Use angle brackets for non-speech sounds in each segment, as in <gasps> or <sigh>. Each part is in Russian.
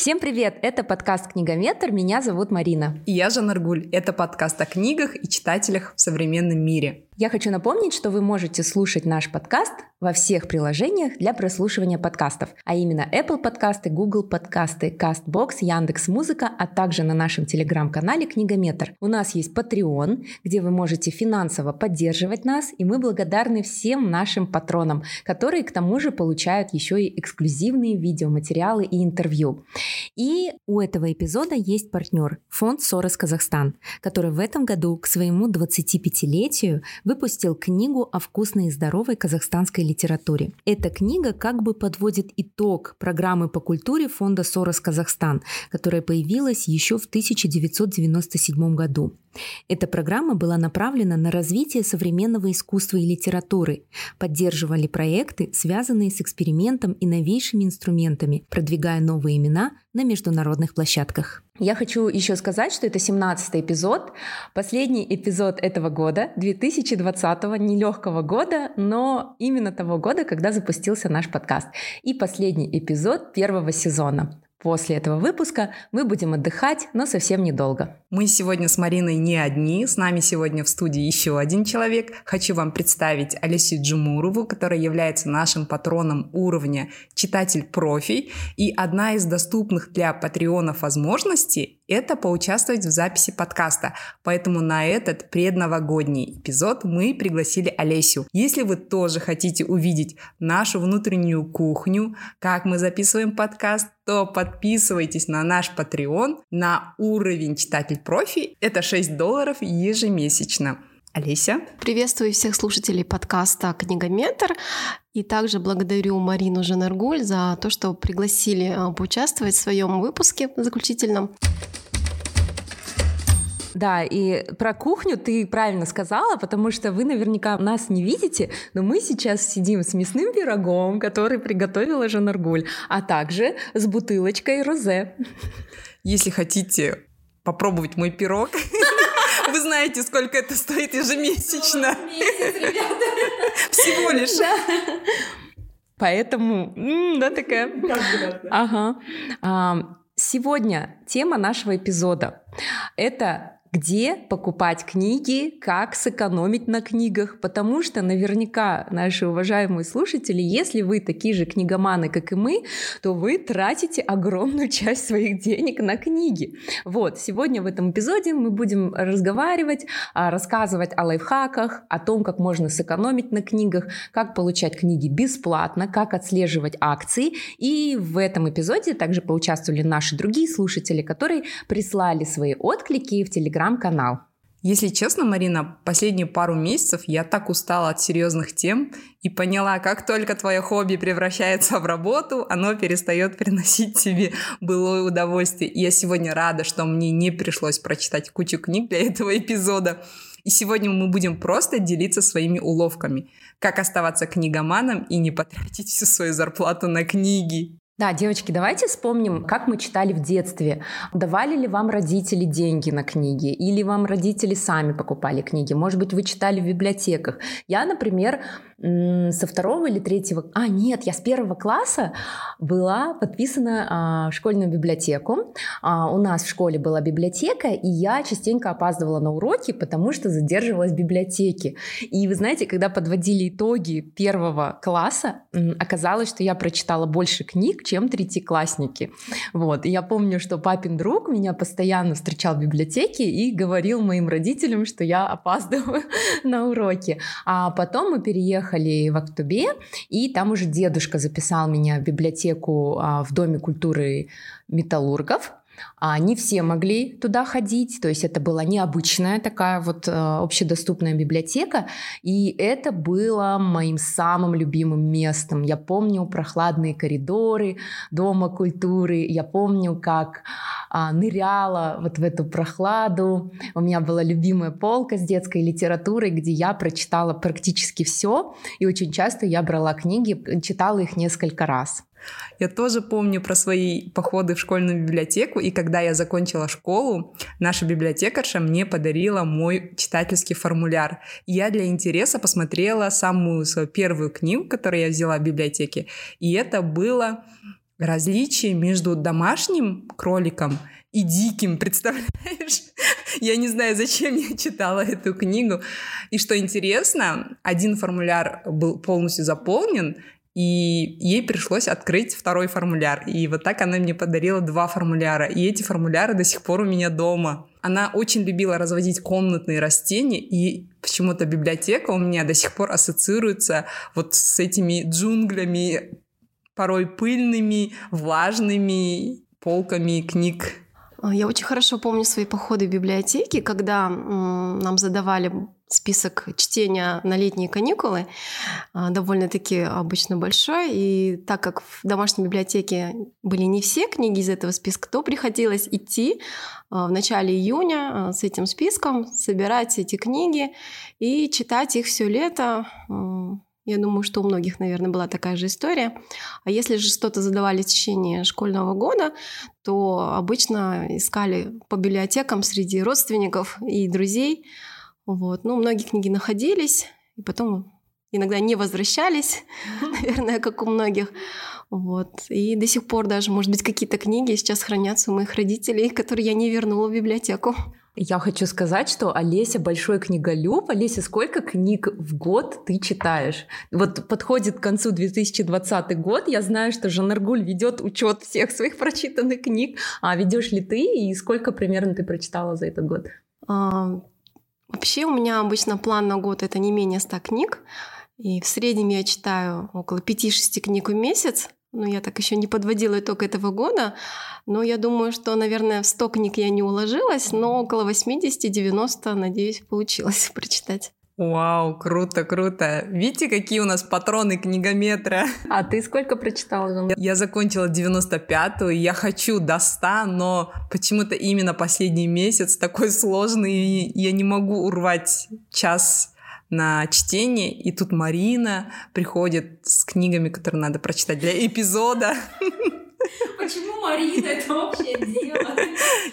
Всем привет! Это подкаст «Книгометр». Меня зовут Марина. И я Жанна Аргуль. Это подкаст о книгах и читателях в современном мире. Я хочу напомнить, что вы можете слушать наш подкаст во всех приложениях для прослушивания подкастов, а именно Apple подкасты, Google подкасты, CastBox, Яндекс Музыка, а также на нашем телеграм-канале Книгометр. У нас есть Patreon, где вы можете финансово поддерживать нас, и мы благодарны всем нашим патронам, которые к тому же получают еще и эксклюзивные видеоматериалы и интервью. И у этого эпизода есть партнер – фонд «Сорос Казахстан», который в этом году к своему 25-летию выпустил книгу о вкусной и здоровой казахстанской литературе. Эта книга как бы подводит итог программы по культуре фонда «Сорос Казахстан», которая появилась еще в 1997 году. Эта программа была направлена на развитие современного искусства и литературы, поддерживали проекты, связанные с экспериментом и новейшими инструментами, продвигая новые имена на международных площадках. Я хочу еще сказать, что это 17 эпизод, последний эпизод этого года, 2020, нелегкого года, но именно того года, когда запустился наш подкаст. И последний эпизод первого сезона. После этого выпуска мы будем отдыхать, но совсем недолго. Мы сегодня с Мариной не одни. С нами сегодня в студии еще один человек. Хочу вам представить Алисию Джумурову, которая является нашим патроном уровня читатель-профи. И одна из доступных для патреонов возможностей это поучаствовать в записи подкаста. Поэтому на этот предновогодний эпизод мы пригласили Олесю. Если вы тоже хотите увидеть нашу внутреннюю кухню, как мы записываем подкаст, то подписывайтесь на наш Patreon на уровень читатель-профи. Это 6 долларов ежемесячно. Олеся. Приветствую всех слушателей подкаста «Книгометр». И также благодарю Марину Жанаргуль за то, что пригласили а, поучаствовать в своем выпуске заключительном. Да, и про кухню ты правильно сказала, потому что вы наверняка нас не видите, но мы сейчас сидим с мясным пирогом, который приготовила Жанаргуль, а также с бутылочкой розе. Если хотите попробовать мой пирог, <laughs> вы знаете, сколько это стоит ежемесячно. Всего лишь. Поэтому, да, такая. Ага. Сегодня тема нашего эпизода – это где покупать книги, как сэкономить на книгах, потому что наверняка наши уважаемые слушатели, если вы такие же книгоманы, как и мы, то вы тратите огромную <laughs> часть своих денег на книги. Вот, сегодня в этом эпизоде мы будем разговаривать, а, рассказывать о лайфхаках, о том, как можно сэкономить на книгах, как получать книги бесплатно, как отслеживать акции. И в этом эпизоде также поучаствовали наши другие слушатели, которые прислали свои отклики в Телеграм телеграм-канал. Если честно, Марина, последние пару месяцев я так устала от серьезных тем и поняла, как только твое хобби превращается в работу, оно перестает приносить тебе былое удовольствие. И я сегодня рада, что мне не пришлось прочитать кучу книг для этого эпизода. И сегодня мы будем просто делиться своими уловками, как оставаться книгоманом и не потратить всю свою зарплату на книги. Да, девочки, давайте вспомним, как мы читали в детстве. Давали ли вам родители деньги на книги? Или вам родители сами покупали книги? Может быть, вы читали в библиотеках? Я, например, со второго или третьего... А, нет, я с первого класса была подписана а, в школьную библиотеку. А, у нас в школе была библиотека, и я частенько опаздывала на уроки, потому что задерживалась в библиотеке. И вы знаете, когда подводили итоги первого класса, оказалось, что я прочитала больше книг, чем третьеклассники. Вот. И я помню, что папин друг меня постоянно встречал в библиотеке и говорил моим родителям, что я опаздываю <laughs> на уроки. А потом мы переехали в Актубе, и там уже дедушка записал меня в библиотеку а, в Доме культуры металлургов. А не все могли туда ходить, то есть это была необычная такая вот э, общедоступная библиотека, и это было моим самым любимым местом. Я помню прохладные коридоры Дома культуры, я помню, как а, ныряла вот в эту прохладу. У меня была любимая полка с детской литературой, где я прочитала практически все, и очень часто я брала книги, читала их несколько раз. Я тоже помню про свои походы в школьную библиотеку, и когда я закончила школу, наша библиотекарша мне подарила мой читательский формуляр. Я для интереса посмотрела самую свою первую книгу, которую я взяла в библиотеке, и это было различие между домашним кроликом и диким, представляешь? <laughs> Я не знаю, зачем я читала эту книгу. И что интересно, один формуляр был полностью заполнен, и ей пришлось открыть второй формуляр. И вот так она мне подарила два формуляра. И эти формуляры до сих пор у меня дома. Она очень любила разводить комнатные растения, и почему-то библиотека у меня до сих пор ассоциируется вот с этими джунглями, порой пыльными, влажными полками книг я очень хорошо помню свои походы в библиотеки, когда нам задавали список чтения на летние каникулы, а, довольно-таки обычно большой. И так как в домашней библиотеке были не все книги из этого списка, то приходилось идти а, в начале июня с этим списком, собирать эти книги и читать их все лето я думаю, что у многих, наверное, была такая же история. А если же что-то задавали в течение школьного года, то обычно искали по библиотекам среди родственников и друзей. Вот. Ну, многие книги находились, и потом иногда не возвращались, <laughs> наверное, как у многих. Вот. И до сих пор даже, может быть, какие-то книги сейчас хранятся у моих родителей, которые я не вернула в библиотеку. Я хочу сказать, что Олеся большой книголюб. Олеся, сколько книг в год ты читаешь? Вот подходит к концу 2020 год. Я знаю, что Жанаргуль ведет учет всех своих прочитанных книг. А ведешь ли ты и сколько примерно ты прочитала за этот год? Вообще у меня обычно план на год это не менее 100 книг. И в среднем я читаю около 5-6 книг в месяц. Ну, я так еще не подводила итог этого года, но я думаю, что, наверное, в 100 книг я не уложилась, но около 80-90, надеюсь, получилось <laughs> прочитать. Вау, круто, круто. Видите, какие у нас патроны книгометра? А ты сколько прочитала? Я закончила 95-ю, я хочу до 100, но почему-то именно последний месяц такой сложный, и я не могу урвать час на чтение, и тут Марина приходит с книгами, которые надо прочитать для эпизода. <laughs> Почему Марина? Это вообще дело.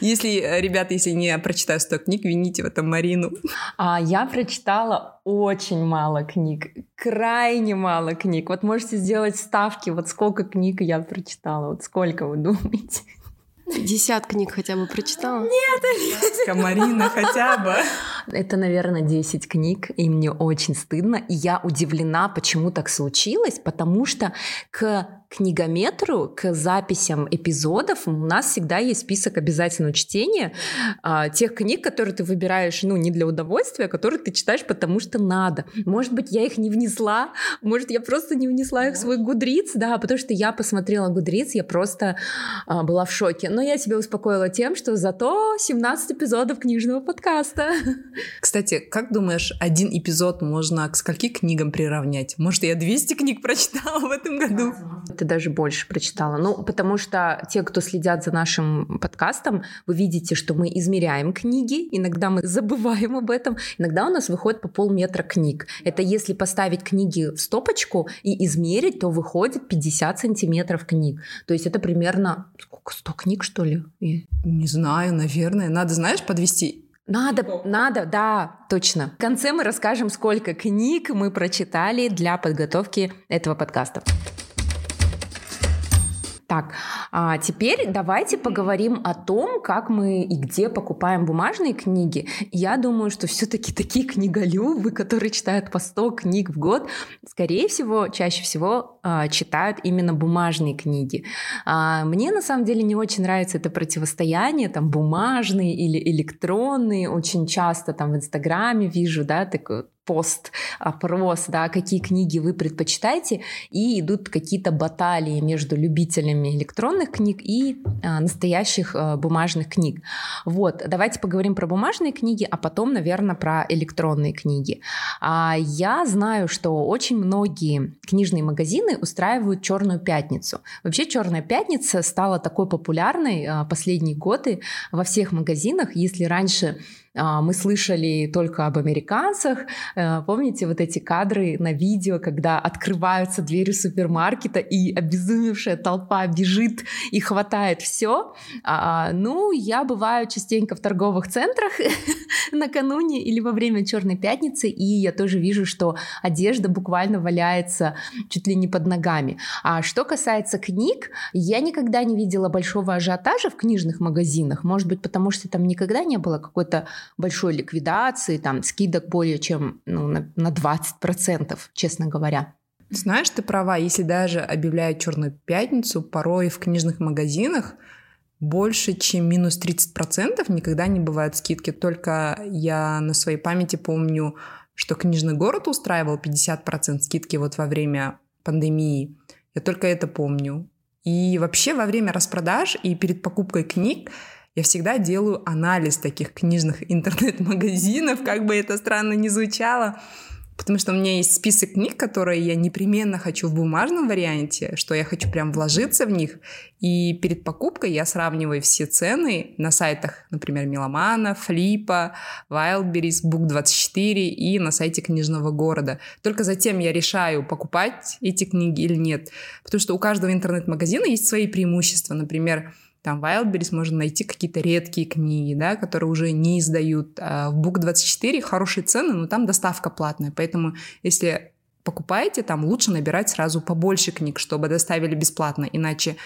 Если, э, ребята, если не прочитаю 100 книг, вините в этом Марину. А я прочитала очень мало книг, крайне мало книг. Вот можете сделать ставки, вот сколько книг я прочитала, вот сколько вы думаете? Десят книг хотя бы прочитала? Нет, Олеся. Марина хотя бы. Это, наверное, 10 книг, и мне очень стыдно. И я удивлена, почему так случилось, потому что к книгометру, к записям эпизодов у нас всегда есть список обязательного чтения а, тех книг, которые ты выбираешь, ну, не для удовольствия, а которые ты читаешь, потому что надо. Может быть, я их не внесла, может, я просто не внесла их в свой гудриц, да, потому что я посмотрела гудриц, я просто а, была в шоке. Но я себя успокоила тем, что зато 17 эпизодов книжного подкаста. Кстати, как думаешь, один эпизод можно к скольки книгам приравнять? Может, я 200 книг прочитала в этом году? Ты даже больше прочитала. Ну, потому что те, кто следят за нашим подкастом, вы видите, что мы измеряем книги, иногда мы <laughs> забываем об этом, иногда у нас выходит по полметра книг. Это если поставить книги в стопочку и измерить, то выходит 50 сантиметров книг. То есть это примерно сколько, 100 книг, что ли? Не знаю, наверное. Надо, знаешь, подвести надо, надо, да, точно. В конце мы расскажем, сколько книг мы прочитали для подготовки этого подкаста. Так, а теперь давайте поговорим о том, как мы и где покупаем бумажные книги. Я думаю, что все-таки такие книголюбы, которые читают по 100 книг в год, скорее всего, чаще всего а, читают именно бумажные книги. А, мне на самом деле не очень нравится это противостояние, там бумажные или электронные. Очень часто там в Инстаграме вижу, да, такое пост, опрос, да, какие книги вы предпочитаете, и идут какие-то баталии между любителями электронных книг и а, настоящих а, бумажных книг. Вот, давайте поговорим про бумажные книги, а потом, наверное, про электронные книги. А, я знаю, что очень многие книжные магазины устраивают Черную пятницу. Вообще Черная пятница стала такой популярной а, последние годы во всех магазинах. Если раньше мы слышали только об американцах. Э, помните вот эти кадры на видео, когда открываются двери супермаркета и обезумевшая толпа бежит и хватает все? А, ну, я бываю частенько в торговых центрах <laughs> накануне или во время Черной пятницы, и я тоже вижу, что одежда буквально валяется чуть ли не под ногами. А что касается книг, я никогда не видела большого ажиотажа в книжных магазинах. Может быть, потому что там никогда не было какой-то большой ликвидации, там скидок более чем ну, на, на 20%, честно говоря. Знаешь, ты права, если даже объявляют Черную пятницу, порой в книжных магазинах больше, чем минус 30% никогда не бывают скидки. Только я на своей памяти помню, что книжный город устраивал 50% скидки вот во время пандемии. Я только это помню. И вообще во время распродаж и перед покупкой книг я всегда делаю анализ таких книжных интернет-магазинов, как бы это странно ни звучало, Потому что у меня есть список книг, которые я непременно хочу в бумажном варианте, что я хочу прям вложиться в них. И перед покупкой я сравниваю все цены на сайтах, например, Меломана, Флипа, Wildberries, Book24 и на сайте книжного города. Только затем я решаю, покупать эти книги или нет. Потому что у каждого интернет-магазина есть свои преимущества. Например, там в Wildberries можно найти какие-то редкие книги, да, которые уже не издают. А в Book24 хорошие цены, но там доставка платная. Поэтому если покупаете, там лучше набирать сразу побольше книг, чтобы доставили бесплатно. Иначе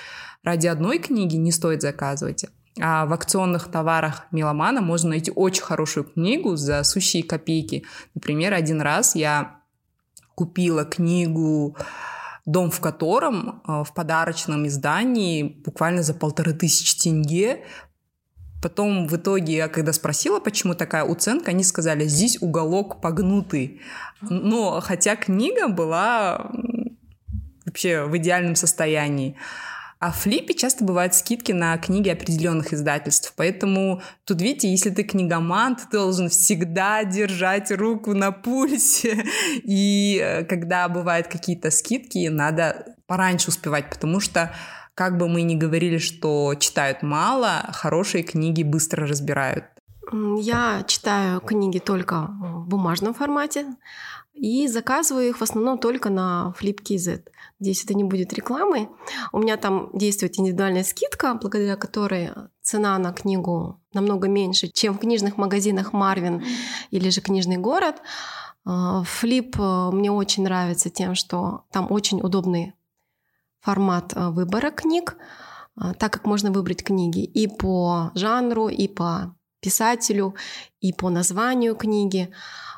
ради одной книги не стоит заказывать. А в акционных товарах Меломана можно найти очень хорошую книгу за сущие копейки. Например, один раз я купила книгу дом в котором э, в подарочном издании буквально за полторы тысячи тенге Потом в итоге, я когда спросила, почему такая уценка, они сказали, здесь уголок погнутый. Но хотя книга была вообще в идеальном состоянии. А в флипе часто бывают скидки на книги определенных издательств. Поэтому тут, видите, если ты книгоман, ты должен всегда держать руку на пульсе. И э, когда бывают какие-то скидки, надо пораньше успевать, потому что как бы мы ни говорили, что читают мало, хорошие книги быстро разбирают. Я читаю книги только в бумажном формате и заказываю их в основном только на FlipKZ. Здесь это не будет рекламой. У меня там действует индивидуальная скидка, благодаря которой цена на книгу намного меньше, чем в книжных магазинах Марвин или же Книжный город. Флип э, мне очень нравится тем, что там очень удобный формат э, выбора книг, э, так как можно выбрать книги и по жанру, и по писателю, и по названию книги.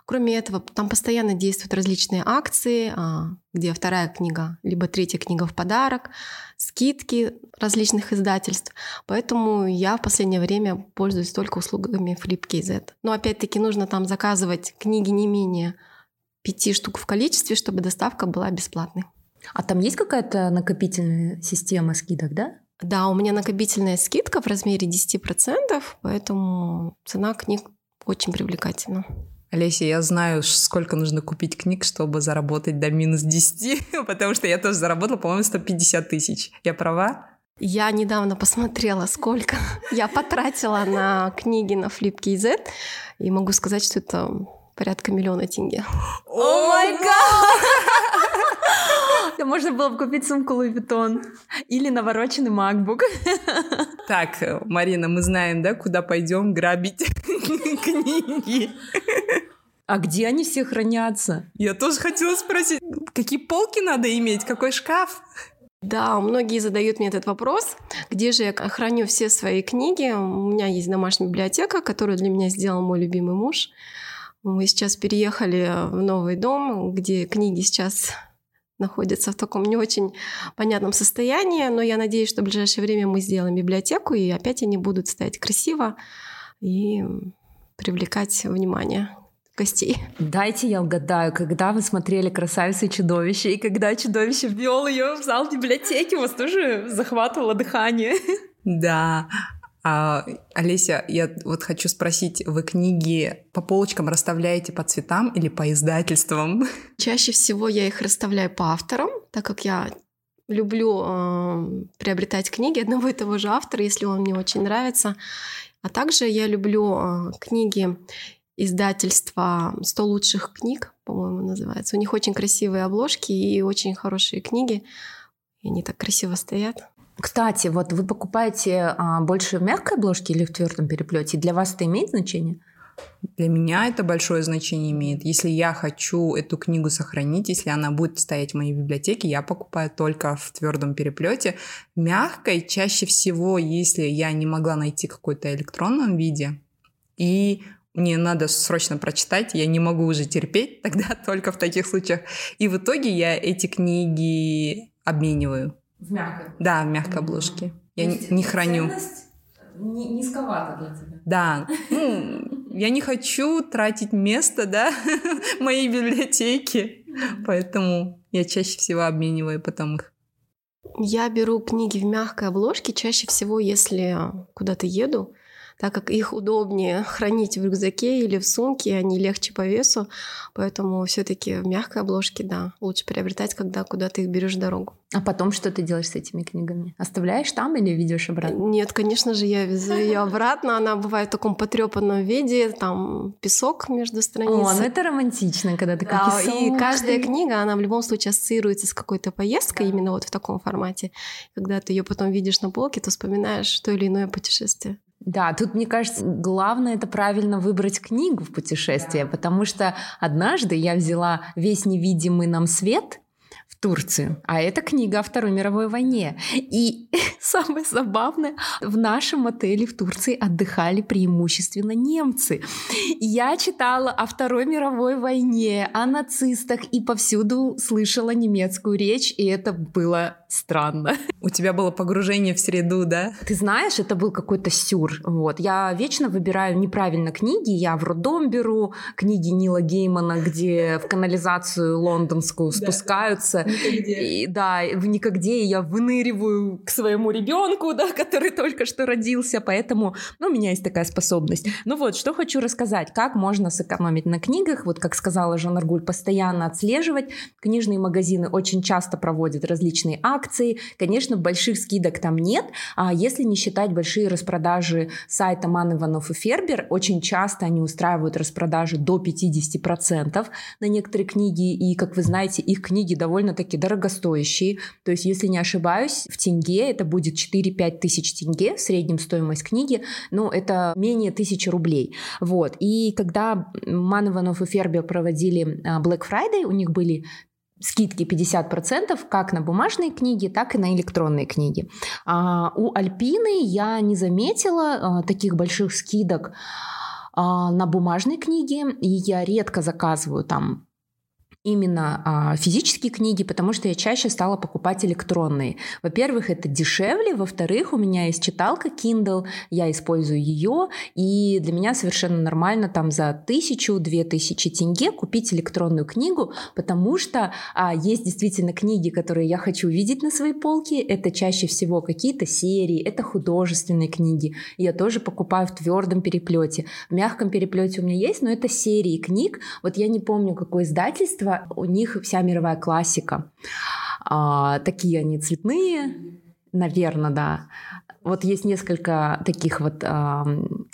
Кроме этого, там постоянно действуют различные акции, а, где вторая книга, либо третья книга в подарок, скидки различных издательств. Поэтому я в последнее время пользуюсь только услугами FlipKZ. Но опять-таки нужно там заказывать книги не менее пяти штук в количестве, чтобы доставка была бесплатной. А там есть какая-то накопительная система скидок, да? Да, у меня накопительная скидка в размере 10%, поэтому цена книг очень привлекательна. Олеся, я знаю, сколько нужно купить книг, чтобы заработать до минус 10, <laughs> потому что я тоже заработала, по-моему, 150 тысяч. Я права? Я недавно посмотрела, сколько <laughs> я потратила на книги на FlipKZ, и могу сказать, что это порядка миллиона тенге. <gasps> О май гад! Да можно было бы купить сумку Louis Vuitton или навороченный MacBook. <laughs> Так, Марина, мы знаем, да, куда пойдем грабить <laughs> книги. А где они все хранятся? Я тоже хотела спросить, какие полки надо иметь, какой шкаф? Да, многие задают мне этот вопрос, где же я храню все свои книги. У меня есть домашняя библиотека, которую для меня сделал мой любимый муж. Мы сейчас переехали в новый дом, где книги сейчас находятся в таком не очень понятном состоянии, но я надеюсь, что в ближайшее время мы сделаем библиотеку, и опять они будут стоять красиво и привлекать внимание гостей. Дайте я угадаю, когда вы смотрели «Красавицу и чудовище», и когда чудовище ввел ее в зал библиотеки, у вас тоже захватывало дыхание. Да, а, Олеся, я вот хочу спросить, вы книги по полочкам расставляете по цветам или по издательствам? <laughs> Чаще всего я их расставляю по авторам, так как я люблю э, приобретать книги одного и того же автора, если он мне очень нравится. А также я люблю э, книги издательства «100 лучших книг», по-моему, называется. У них очень красивые обложки и очень хорошие книги. И они так красиво стоят. Кстати, вот вы покупаете а, больше в мягкой обложке или в твердом переплете? Для вас это имеет значение? Для меня это большое значение имеет. Если я хочу эту книгу сохранить, если она будет стоять в моей библиотеке, я покупаю только в твердом переплете. Мягкой чаще всего, если я не могла найти какой-то электронном виде, и мне надо срочно прочитать, я не могу уже терпеть, <laughs> тогда только в таких случаях. И в итоге я эти книги обмениваю. В мягкой? Да, в мягкой обложке. Я не, не храню. Низковато для тебя. Да. Ну, я не хочу тратить место, да, в <laughs> моей библиотеке. Поэтому я чаще всего обмениваю потом их. Я беру книги в мягкой обложке чаще всего, если куда-то еду, так как их удобнее <laughs> хранить в рюкзаке или в сумке, они легче по весу, поэтому все таки в мягкой обложке, да, лучше приобретать, когда куда ты их берешь дорогу. А потом что ты делаешь с этими книгами? Оставляешь там или ведешь обратно? Нет, конечно же, я везу <laughs> ее обратно. Она бывает в таком потрепанном виде, там песок между страницами. О, ну это романтично, когда такой да, песок. И каждая книга, она в любом случае ассоциируется с какой-то поездкой, именно вот в таком формате. Когда ты ее потом видишь на полке, то вспоминаешь то или иное путешествие. Да, тут, мне кажется, главное это правильно выбрать книгу в путешествие, потому что однажды я взяла весь невидимый нам свет Турцию. А это книга о Второй мировой войне. И <laughs> самое забавное, в нашем отеле в Турции отдыхали преимущественно немцы. Я читала о Второй мировой войне, о нацистах и повсюду слышала немецкую речь, и это было странно. <laughs> У тебя было погружение в среду, да? Ты знаешь, это был какой-то сюр. Вот. Я вечно выбираю неправильно книги. Я в роддом беру книги Нила Геймана, где в канализацию лондонскую спускаются никогде. И, да, в никогде я выныриваю к своему ребенку, да, <laughs> который только что родился, поэтому, ну, у меня есть такая способность. Ну вот, что хочу рассказать, как можно сэкономить на книгах, вот как сказала Жан Аргуль, постоянно отслеживать. Книжные магазины очень часто проводят различные акции, конечно, больших скидок там нет, а если не считать большие распродажи сайта Ман Иванов и Фербер, очень часто они устраивают распродажи до 50% на некоторые книги, и, как вы знаете, их книги довольно-таки дорогостоящие. То есть, если не ошибаюсь, в тенге это будет 4-5 тысяч тенге, в среднем стоимость книги, но это менее тысячи рублей. Вот. И когда Манованов и Фербер проводили а, Black Friday, у них были скидки 50% как на бумажные книги, так и на электронные книги. А у Альпины я не заметила а, таких больших скидок а, на бумажные книги, и я редко заказываю там именно а, физические книги, потому что я чаще стала покупать электронные. Во-первых, это дешевле, во-вторых, у меня есть читалка Kindle, я использую ее, и для меня совершенно нормально там за тысячу-две тысячи тенге купить электронную книгу, потому что а, есть действительно книги, которые я хочу увидеть на своей полке, это чаще всего какие-то серии, это художественные книги, я тоже покупаю в твердом переплете. В мягком переплете у меня есть, но это серии книг, вот я не помню, какое издательство, у них вся мировая классика. А, такие они цветные, наверное, да. Вот есть несколько таких вот э,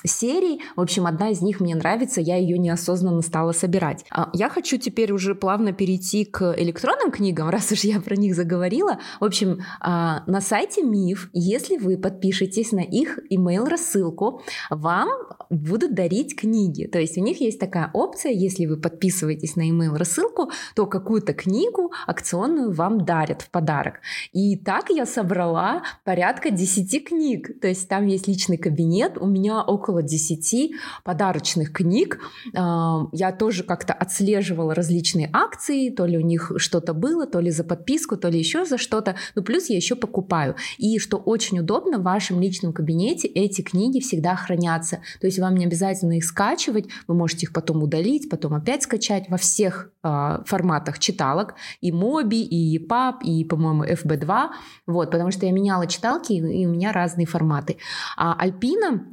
серий. В общем, одна из них мне нравится, я ее неосознанно стала собирать. А, я хочу теперь уже плавно перейти к электронным книгам, <laughs> раз уж я про них заговорила. В общем, э, на сайте Миф, если вы подпишетесь на их email рассылку, вам будут дарить книги. То есть у них есть такая опция, если вы подписываетесь на email рассылку, то какую-то книгу акционную вам дарят в подарок. И так я собрала порядка 10 книг книг. То есть там есть личный кабинет. У меня около 10 подарочных книг. А, я тоже как-то отслеживала различные акции. То ли у них что-то было, то ли за подписку, то ли еще за что-то. Ну, плюс я еще покупаю. И что очень удобно, в вашем личном кабинете эти книги всегда хранятся. То есть вам не обязательно их скачивать. Вы можете их потом удалить, потом опять скачать во всех э, форматах читалок. И Моби, и EPUB, и, по-моему, FB2. Вот, потому что я меняла читалки, и у меня разные разные форматы. А Альпина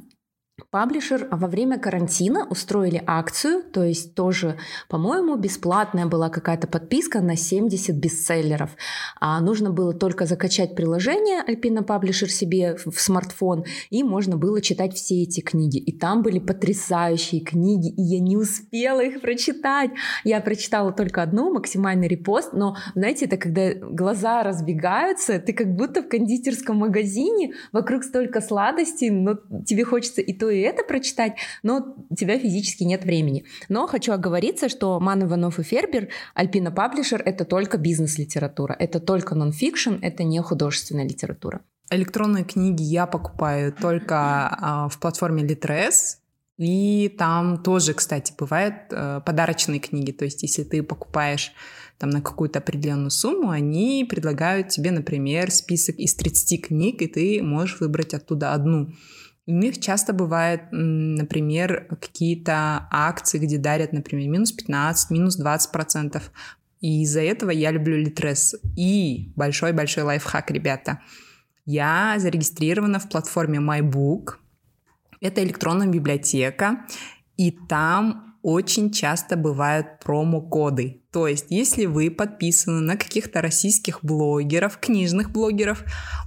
Паблишер во время карантина устроили акцию, то есть тоже, по-моему, бесплатная была какая-то подписка на 70 бестселлеров. А нужно было только закачать приложение Alpina Publisher себе в смартфон, и можно было читать все эти книги. И там были потрясающие книги, и я не успела их прочитать. Я прочитала только одну, максимальный репост, но, знаете, это когда глаза разбегаются, ты как будто в кондитерском магазине, вокруг столько сладостей, но тебе хочется и то, и это прочитать, но у тебя физически нет времени. Но хочу оговориться, что Ман Иванов и Фербер, Альпина Паблишер — это только бизнес-литература, это только нон-фикшн, это не художественная литература. Электронные книги я покупаю только а, в платформе Litres, и там тоже, кстати, бывают э, подарочные книги. То есть, если ты покупаешь там на какую-то определенную сумму, они предлагают тебе, например, список из 30 книг, и ты можешь выбрать оттуда одну. У них часто бывает, например, какие-то акции, где дарят, например, минус 15, минус 20 процентов. И из-за этого я люблю Литрес. И большой-большой лайфхак, ребята. Я зарегистрирована в платформе MyBook. Это электронная библиотека. И там очень часто бывают промокоды. То есть, если вы подписаны на каких-то российских блогеров, книжных блогеров,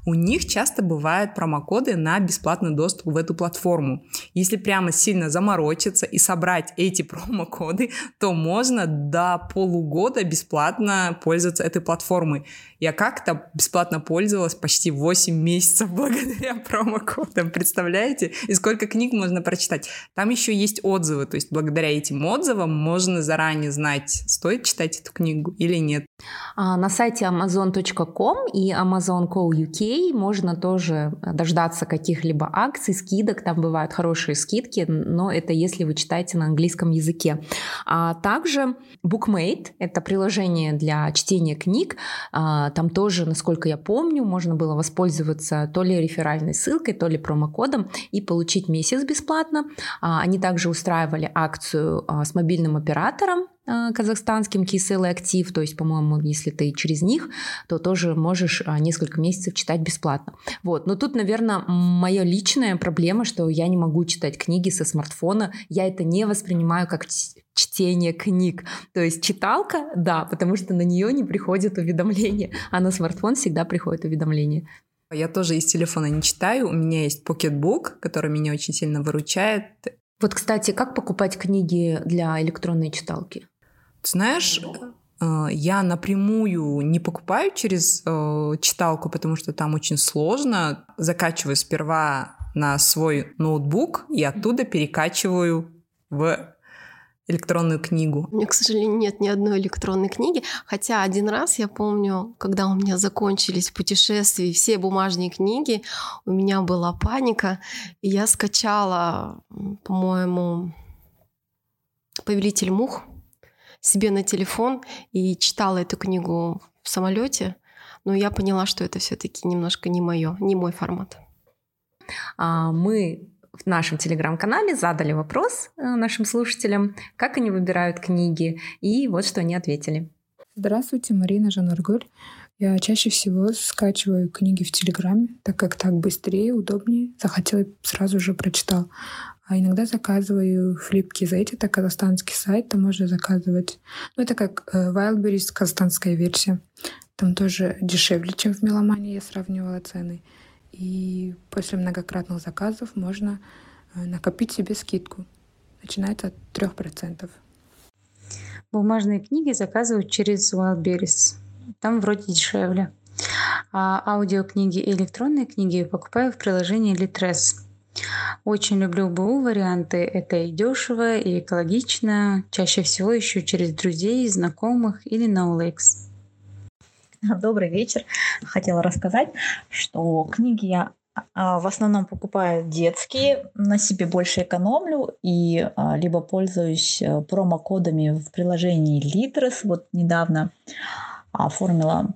у них часто бывают промокоды на бесплатный доступ в эту платформу. Если прямо сильно заморочиться и собрать эти <laughs> промокоды, то можно до полугода бесплатно пользоваться этой платформой. Я как-то бесплатно пользовалась почти 8 <laughs> месяцев благодаря <laughs> промокодам, представляете? И сколько книг можно прочитать. Там еще есть отзывы, то есть благодаря этим отзывам можно заранее знать, стоит читать эту книгу или нет. А, на сайте amazon.com и amazon.co.uk можно тоже дождаться каких-либо акций, скидок. Там бывают хорошие скидки, но это если вы читаете на английском языке. А также Bookmate — это приложение для чтения книг. А, там тоже, насколько я помню, можно было воспользоваться то ли реферальной ссылкой, то ли промокодом и получить месяц бесплатно. А, они также устраивали акцию с мобильным оператором, а, казахстанским Киселы Актив, то есть, по-моему, если ты через них, то тоже можешь а, несколько месяцев читать бесплатно. Вот, но тут, наверное, моя личная проблема, что я не могу читать книги со смартфона, я это не воспринимаю как чтение книг. То есть читалка, да, потому что на нее не приходят уведомления, а на смартфон всегда приходят уведомления. Я тоже из телефона не читаю. У меня есть Pocketbook, который меня очень сильно выручает. Вот, кстати, как покупать книги для электронной читалки? Знаешь, э, я напрямую не покупаю через э, читалку, потому что там очень сложно. Закачиваю сперва на свой ноутбук и оттуда перекачиваю в электронную книгу? У меня, к сожалению, нет ни одной электронной книги. Хотя один раз я помню, когда у меня закончились путешествия, все бумажные книги, у меня была паника, и я скачала, по-моему, «Повелитель мух» себе на телефон и читала эту книгу в самолете, но я поняла, что это все-таки немножко не мое, не мой формат. А, мы в нашем телеграм-канале задали вопрос э, нашим слушателям, как они выбирают книги, и вот что они ответили. Здравствуйте, Марина Жанаргуль. Я чаще всего скачиваю книги в Телеграме, так как так быстрее, удобнее. Захотела, сразу же прочитал. А иногда заказываю флипки. Знаете, это казахстанский сайт, там можно заказывать. Ну, это как э, Wildberries, казахстанская версия. Там тоже дешевле, чем в Меломане, я сравнивала цены. И после многократных заказов можно э, накопить себе скидку. Начинается от 3%. Бумажные книги заказывают через Wildberries. Там вроде дешевле. А аудиокниги и электронные книги покупаю в приложении Litres. Очень люблю БУ варианты. Это и дешево, и экологично. Чаще всего еще через друзей, знакомых или на OLX. <laughs> Добрый вечер. Хотела рассказать, что книги я а, в основном покупаю детские, на себе больше экономлю и а, либо пользуюсь э, промокодами в приложении Litres. Вот недавно оформила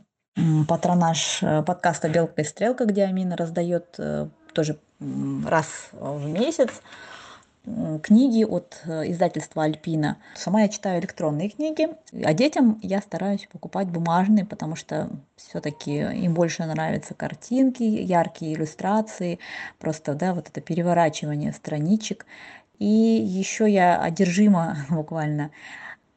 патронаж э, подкаста «Белка и стрелка», где Амина раздает э, тоже раз в месяц книги от э, издательства Альпина. Сама я читаю электронные книги, а детям я стараюсь покупать бумажные, потому что все-таки им больше нравятся картинки, яркие иллюстрации, просто да, вот это переворачивание страничек. И еще я одержима <laughs> буквально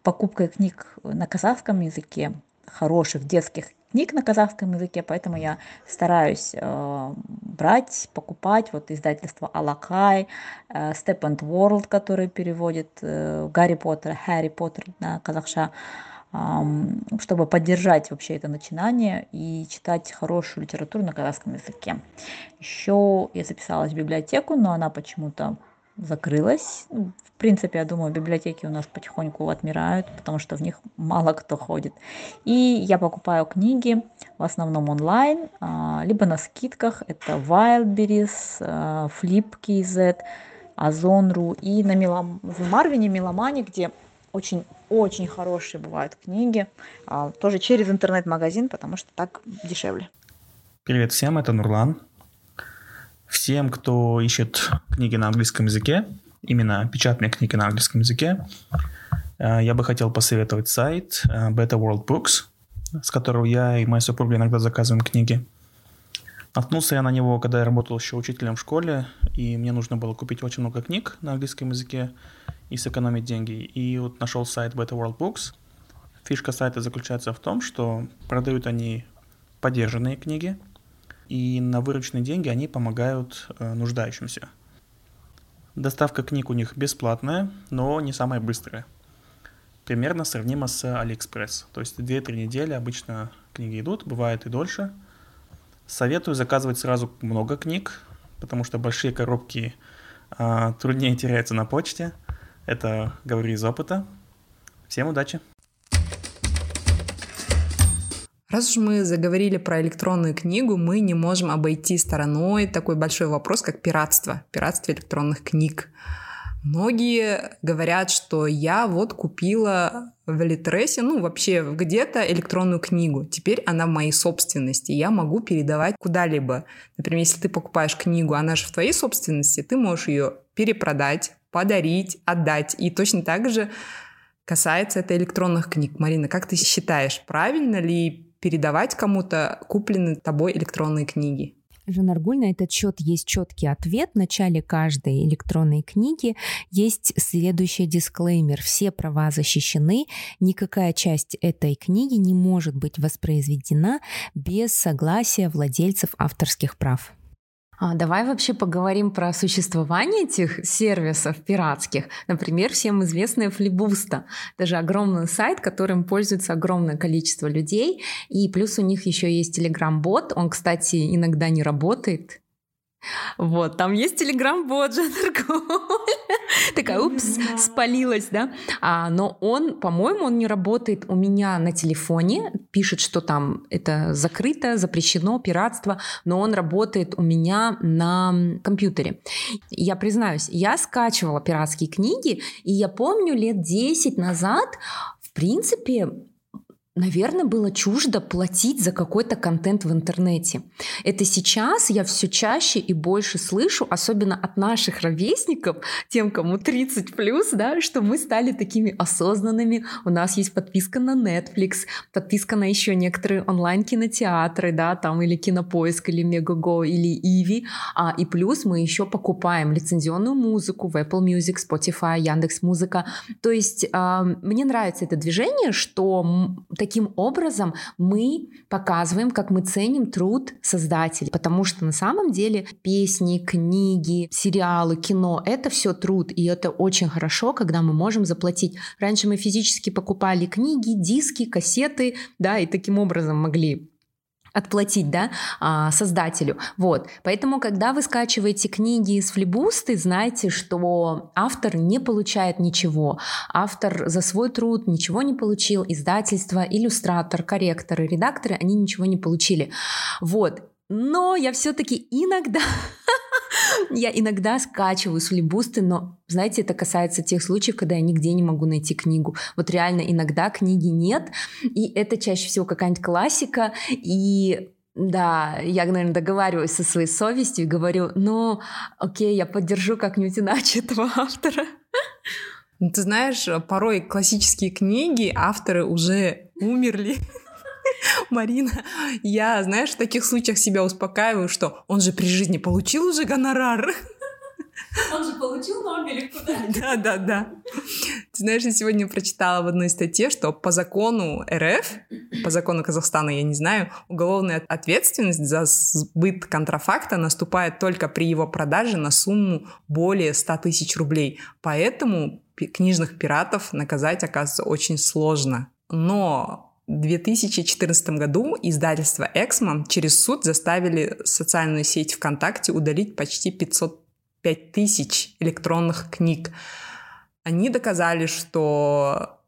покупкой книг на казахском языке, хороших детских книг на казахском языке, поэтому я стараюсь э, брать, покупать вот издательство Алакай, э, Step and World, который переводит э, Гарри Поттер, Харри Поттер на казахша, э, чтобы поддержать вообще это начинание и читать хорошую литературу на казахском языке. Еще я записалась в библиотеку, но она почему-то закрылась. Ну, в принципе, я думаю, библиотеки у нас потихоньку отмирают, потому что в них мало кто ходит. И я покупаю книги в основном онлайн, а, либо на скидках. Это Wildberries, а, Flipkey Озон.ру и на Милом... в Марвине, Миломане, где очень очень хорошие бывают книги, а, тоже через интернет-магазин, потому что так дешевле. Привет всем, это Нурлан. Всем, кто ищет книги на английском языке, именно печатные книги на английском языке, э, я бы хотел посоветовать сайт э, Better World Books, с которого я и моя супруга иногда заказываем книги. Наткнулся я на него, когда я работал еще учителем в школе, и мне нужно было купить очень много книг на английском языке и сэкономить деньги. И вот нашел сайт Better World Books. Фишка сайта заключается в том, что продают они поддержанные книги, и на вырученные деньги они помогают э, нуждающимся. Доставка книг у них бесплатная, но не самая быстрая. Примерно сравнимо с AliExpress. То есть 2-3 недели обычно книги идут, бывает и дольше. Советую заказывать сразу много книг, потому что большие коробки э, труднее теряются на почте. Это говорю из опыта. Всем удачи! Раз уж мы заговорили про электронную книгу, мы не можем обойти стороной такой большой вопрос, как пиратство. Пиратство электронных книг. Многие говорят, что я вот купила в Литресе, ну вообще где-то электронную книгу. Теперь она в моей собственности. Я могу передавать куда-либо. Например, если ты покупаешь книгу, она же в твоей собственности, ты можешь ее перепродать, подарить, отдать. И точно так же касается это электронных книг. Марина, как ты считаешь, правильно ли передавать кому-то купленные тобой электронные книги? Жанаргуль, на этот счет есть четкий ответ. В начале каждой электронной книги есть следующий дисклеймер. Все права защищены, никакая часть этой книги не может быть воспроизведена без согласия владельцев авторских прав. А давай вообще поговорим про существование этих сервисов пиратских. Например, всем известная Флибуста. Это же огромный сайт, которым пользуется огромное количество людей. И плюс у них еще есть Telegram-бот. Он, кстати, иногда не работает. Вот, там есть телеграм-бот <laughs> Такая, упс, спалилась, да. А, но он, по-моему, он не работает у меня на телефоне. Пишет, что там это закрыто, запрещено, пиратство. Но он работает у меня на компьютере. Я признаюсь, я скачивала пиратские книги, и я помню лет 10 назад, в принципе, наверное, было чуждо платить за какой-то контент в интернете. Это сейчас я все чаще и больше слышу, особенно от наших ровесников, тем, кому 30 плюс, да, что мы стали такими осознанными. У нас есть подписка на Netflix, подписка на еще некоторые онлайн-кинотеатры, да, там или Кинопоиск, или Мегаго, или Иви. А, и плюс мы еще покупаем лицензионную музыку в Apple Music, Spotify, Яндекс Музыка. То есть э, мне нравится это движение, что таким образом мы показываем, как мы ценим труд создателей, потому что на самом деле песни, книги, сериалы, кино — это все труд, и это очень хорошо, когда мы можем заплатить. Раньше мы физически покупали книги, диски, кассеты, да, и таким образом могли отплатить, да, а, создателю. Вот. Поэтому, когда вы скачиваете книги из флибусты, знайте, что автор не получает ничего. Автор за свой труд ничего не получил. Издательство, иллюстратор, корректоры, редакторы, они ничего не получили. Вот. Но я все-таки иногда <laughs> Я иногда скачиваю флибусты, но, знаете, это касается тех случаев, когда я нигде не могу найти книгу. Вот реально иногда книги нет, и это чаще всего какая-нибудь классика, и Да, я, наверное, договариваюсь со своей совестью и говорю, ну, окей, я поддержу как-нибудь иначе этого автора. Ну, ты знаешь, порой классические книги авторы уже умерли. <laughs> Марина, я, знаешь, в таких случаях себя успокаиваю, что он же при жизни получил уже гонорар. <laughs> Он же получил Нобелевку, <laughs> да? Да, да, да. Ты знаешь, я сегодня прочитала в одной статье, что по закону РФ, по закону Казахстана, я не знаю, уголовная ответственность за сбыт контрафакта наступает только при его продаже на сумму более 100 тысяч рублей. Поэтому книжных пиратов наказать, оказывается, очень сложно. Но 2014 году издательство «Эксмо» через суд заставили социальную сеть ВКонтакте удалить почти 505 тысяч электронных книг. Они доказали, что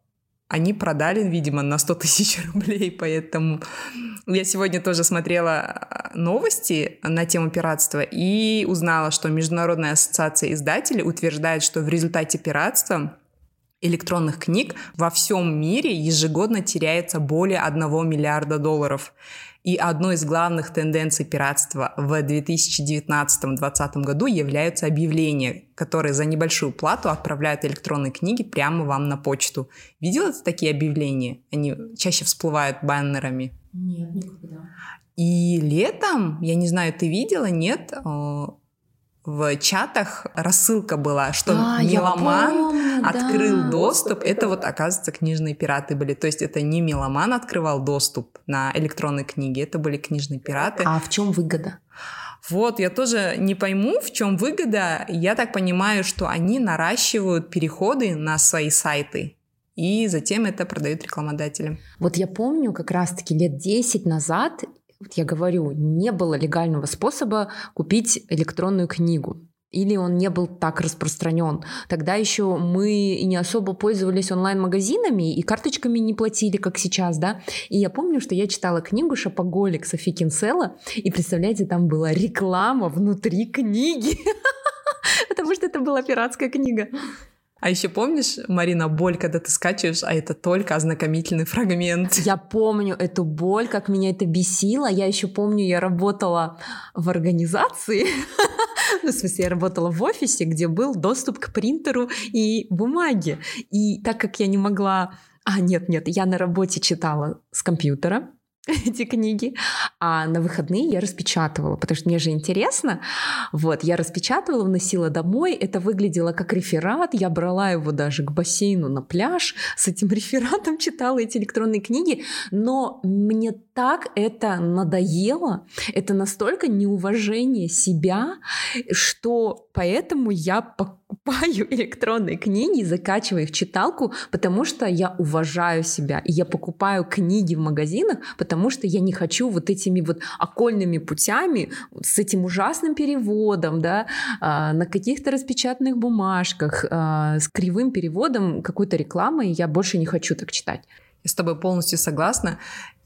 они продали, видимо, на 100 тысяч <laughs> рублей, поэтому я сегодня тоже смотрела новости на тему пиратства и узнала, что Международная ассоциация издателей утверждает, что в результате пиратства электронных книг во всем мире ежегодно теряется более 1 миллиарда долларов. И одной из главных тенденций пиратства в 2019-2020 году являются объявления, которые за небольшую плату отправляют электронные книги прямо вам на почту. Видела ты такие объявления? Они чаще всплывают баннерами. Нет, никогда. И летом, я не знаю, ты видела, нет, э, в чатах рассылка была, что а, меломан помню, открыл да. доступ. Это вот, оказывается, книжные пираты были. То есть это не меломан открывал доступ на электронные книги, это были книжные пираты. А в чем выгода? Вот, я тоже не пойму, в чем выгода. Я так понимаю, что они наращивают переходы на свои сайты и затем это продают рекламодателям. Вот я помню как раз-таки лет 10 назад вот я говорю, не было легального способа купить электронную книгу или он не был так распространен. Тогда еще мы не особо пользовались онлайн-магазинами и карточками не платили, как сейчас, да. И я помню, что я читала книгу «Шопоголик» Софи Кинсела, и, представляете, там была реклама внутри книги, <laughs> потому что это была пиратская книга. А еще помнишь, Марина, боль, когда ты скачиваешь, а это только ознакомительный фрагмент? Я помню эту боль, как меня это бесило. Я еще помню, я работала в организации, <laughs> ну, в смысле, я работала в офисе, где был доступ к принтеру и бумаге. И так как я не могла... А, нет, нет, я на работе читала с компьютера, <laughs> эти книги, а на выходные я распечатывала, потому что мне же интересно. Вот, я распечатывала, вносила домой, это выглядело как реферат, я брала его даже к бассейну на пляж, с этим <laughs> рефератом читала эти электронные книги, но мне так это надоело, это настолько неуважение себя, что поэтому я покупаю <laughs> электронные книги, закачиваю их в читалку, потому что я уважаю себя, и я покупаю книги в магазинах, потому что я не хочу вот этими вот окольными путями, с этим ужасным переводом, да, а, на каких-то распечатанных бумажках, а, с кривым переводом какой-то рекламы, я больше не хочу так читать. Я с тобой полностью согласна.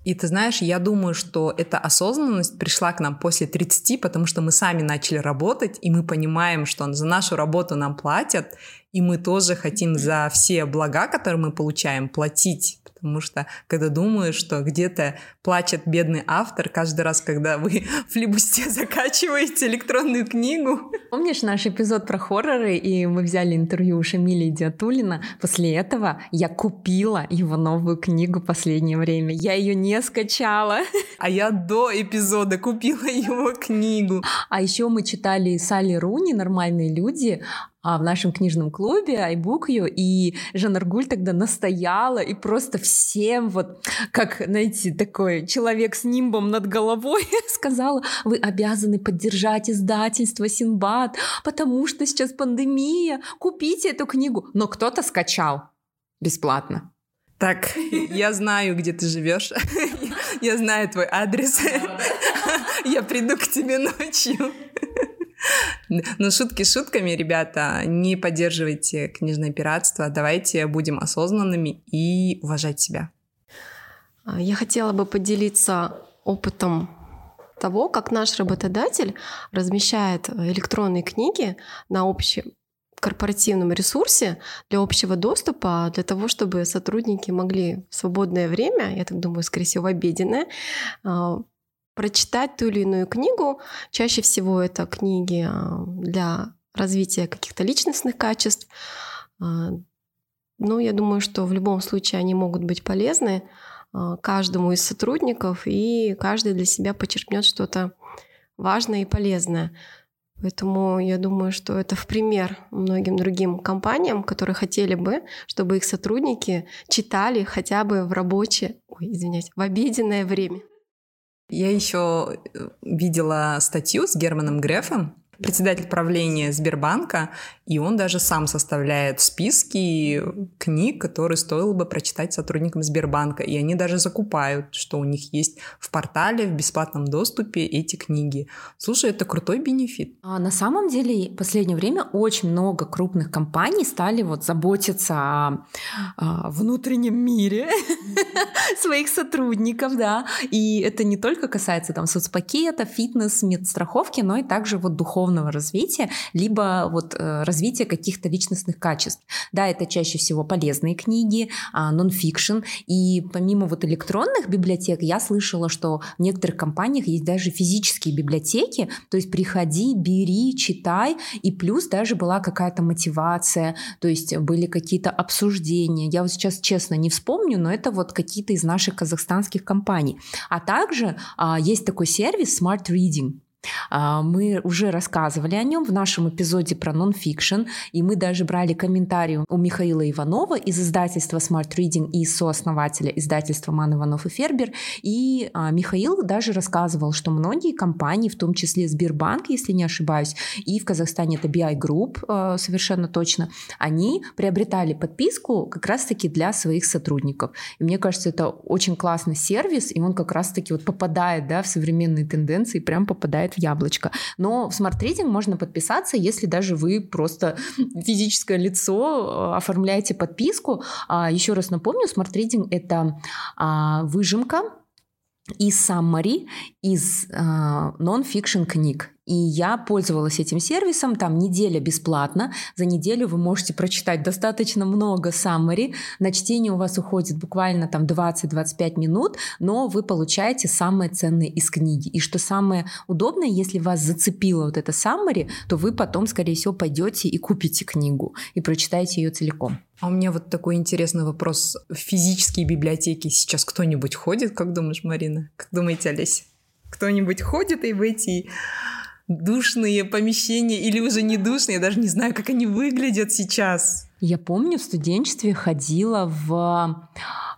И ты знаешь, я думаю, что эта осознанность пришла к нам после 30, потому что мы сами начали работать, и мы понимаем, что за нашу работу нам платят, и мы тоже хотим за все блага, которые мы получаем, платить потому что когда думаю, что где-то плачет бедный автор каждый раз, когда вы <laughs> в флибусте <laughs> закачиваете электронную книгу. Помнишь наш эпизод про хорроры, и мы взяли интервью у Шамиля Диатулина? После этого я купила его новую книгу последнее время. Я ее не скачала. <laughs> А я до эпизода купила его книгу. А еще мы читали Салли Руни «Нормальные люди», в нашем книжном клубе iBookYou, и Жанна Аргуль тогда настояла и просто всем вот, как, знаете, такой человек с нимбом над головой <laughs> сказала, вы обязаны поддержать издательство Синбад, потому что сейчас пандемия, купите эту книгу. Но кто-то скачал бесплатно. Так, я знаю, где ты живешь. Я знаю твой адрес. Я приду к тебе ночью. Но шутки шутками, ребята, не поддерживайте книжное пиратство, давайте будем осознанными и уважать себя. А, я хотела бы поделиться опытом того, как наш работодатель размещает электронные книги на общем корпоративном ресурсе для общего доступа, для того, чтобы сотрудники могли в свободное время, я так думаю, скорее всего, в обеденное, а, прочитать ту или иную книгу. Чаще всего это книги а, для развития каких-то личностных качеств. А, ну, я думаю, что в любом случае они могут быть полезны а, каждому из сотрудников, и каждый для себя почерпнет что-то важное и полезное. Поэтому я думаю, что это в пример многим другим компаниям, которые хотели бы, чтобы их сотрудники читали хотя бы в рабочее, ой, извиняюсь, в обеденное время. Я еще э, видела статью с Германом Грефом, председатель правления Сбербанка, и он даже сам составляет списки книг, которые стоило бы прочитать сотрудникам Сбербанка. И они даже закупают, что у них есть в портале, в бесплатном доступе эти книги. Слушай, это крутой бенефит. А на самом деле, в последнее время очень много крупных компаний стали вот заботиться о, о внутреннем мире <laughs> своих сотрудников, да. И это не только касается там соцпакета, фитнес, медстраховки, но и также вот духовного развития, либо вот э, развития каких-то личностных качеств. Да, это чаще всего полезные книги, нон-фикшн. И помимо вот электронных библиотек, я слышала, что в некоторых компаниях есть даже физические библиотеки, то есть приходи, бери, читай, и плюс даже была какая-то мотивация, то есть были какие-то обсуждения. Я вот сейчас честно не вспомню, но это вот какие-то из наших казахстанских компаний. А также а, есть такой сервис Smart Reading. А, мы уже рассказывали о нем в нашем эпизоде про нонфикшн, и мы даже брали комментарии у Михаила Иванова из издательства Smart Reading и сооснователя издательства Ман Иванов и Фербер. И а, Михаил даже рассказывал, что многие компании, в том числе Сбербанк, если не ошибаюсь, и в Казахстане это BI Group, а, совершенно точно, они приобретали подписку как раз-таки для своих сотрудников. И мне кажется, это очень классный сервис, и он как раз-таки вот попадает да, в современные тенденции, прям попадает в яблочко. Но в Trading можно подписаться, если даже вы просто физическое лицо, э, оформляете подписку. А, Еще раз напомню, Trading — это а, выжимка из summary из э, non-fiction книг. И я пользовалась этим сервисом, там неделя бесплатно. За неделю вы можете прочитать достаточно много summary. На чтение у вас уходит буквально там 20-25 минут, но вы получаете самое ценное из книги. И что самое удобное, если вас зацепило вот это summary, то вы потом, скорее всего, пойдете и купите книгу и прочитаете ее целиком. А у меня вот такой интересный вопрос. В физические библиотеки сейчас кто-нибудь ходит? Как думаешь, Марина? Как думаете, Олесь? Кто-нибудь ходит и в эти душные помещения или уже не душные, я даже не знаю, как они выглядят сейчас. Я помню, в студенчестве ходила в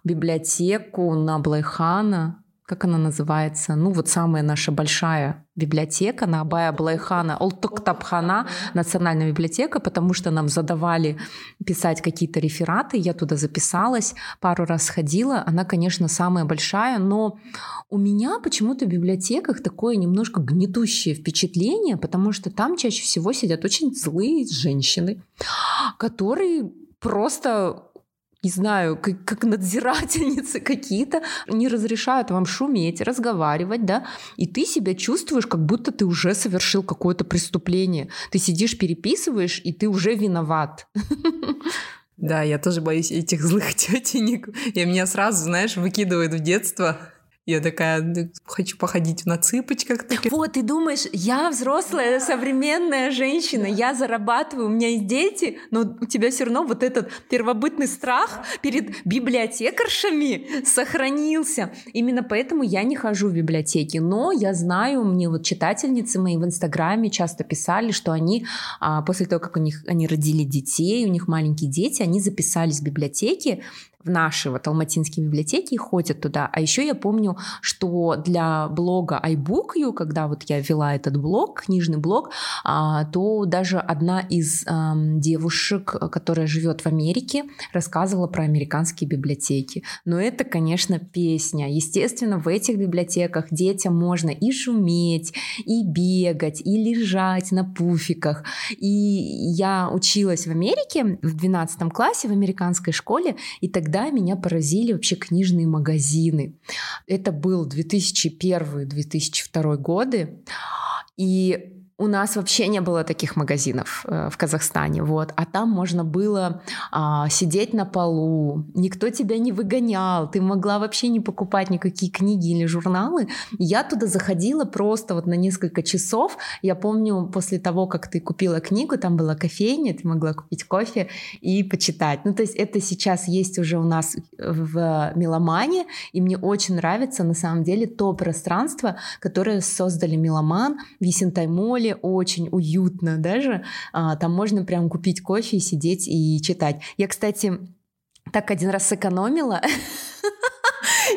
библиотеку на Блайхана, как она называется, ну вот самая наша большая библиотека на Абая Блайхана, Олтуктабхана, национальная библиотека, потому что нам задавали писать какие-то рефераты, я туда записалась, пару раз ходила, она, конечно, самая большая, но у меня почему-то в библиотеках такое немножко гнетущее впечатление, потому что там чаще всего сидят очень злые женщины, которые просто не знаю, как, как надзирательницы <laughs> какие-то, не разрешают вам шуметь, разговаривать, да, и ты себя чувствуешь, как будто ты уже совершил какое-то преступление. Ты сидишь, переписываешь, и ты уже виноват. Да, я тоже боюсь этих злых <laughs> тетенек. И меня сразу, знаешь, выкидывают в детство. Я такая, хочу походить на цыпочках. Таких. Вот, ты думаешь, я взрослая, современная женщина, я зарабатываю, у меня есть дети, но у тебя все равно вот этот первобытный страх перед библиотекаршами сохранился. Именно поэтому я не хожу в библиотеки. Но я знаю, мне вот читательницы мои в Инстаграме часто писали, что они а, после того, как у них они родили детей, у них маленькие дети, они записались в библиотеки, в наши вот алматинские библиотеки ходят туда. А еще я помню, что для блога iBookU, когда вот я вела этот блог, книжный блог, а, то даже одна из девушек, которая живет в Америке, рассказывала про американские библиотеки. Но это, конечно, песня. Естественно, в этих библиотеках детям можно и шуметь, и бегать, и лежать на пуфиках. И я училась в Америке в 12 классе в американской школе, и тогда меня поразили вообще книжные магазины. Это был 2001-2002 годы. И у нас вообще не было таких магазинов э, в Казахстане, вот, а там можно было а, сидеть на полу, никто тебя не выгонял, ты могла вообще не покупать никакие книги или журналы. Я туда заходила просто вот на несколько часов. Я помню, после того, как ты купила книгу, там была кофейня, ты могла купить кофе и почитать. Ну, то есть это сейчас есть уже у нас в Меломане, и мне очень нравится на самом деле то пространство, которое создали Меломан, Висентаймоль, школе очень уютно даже. А, там можно прям купить кофе и сидеть и читать. Я, кстати, так один раз сэкономила. <laughs>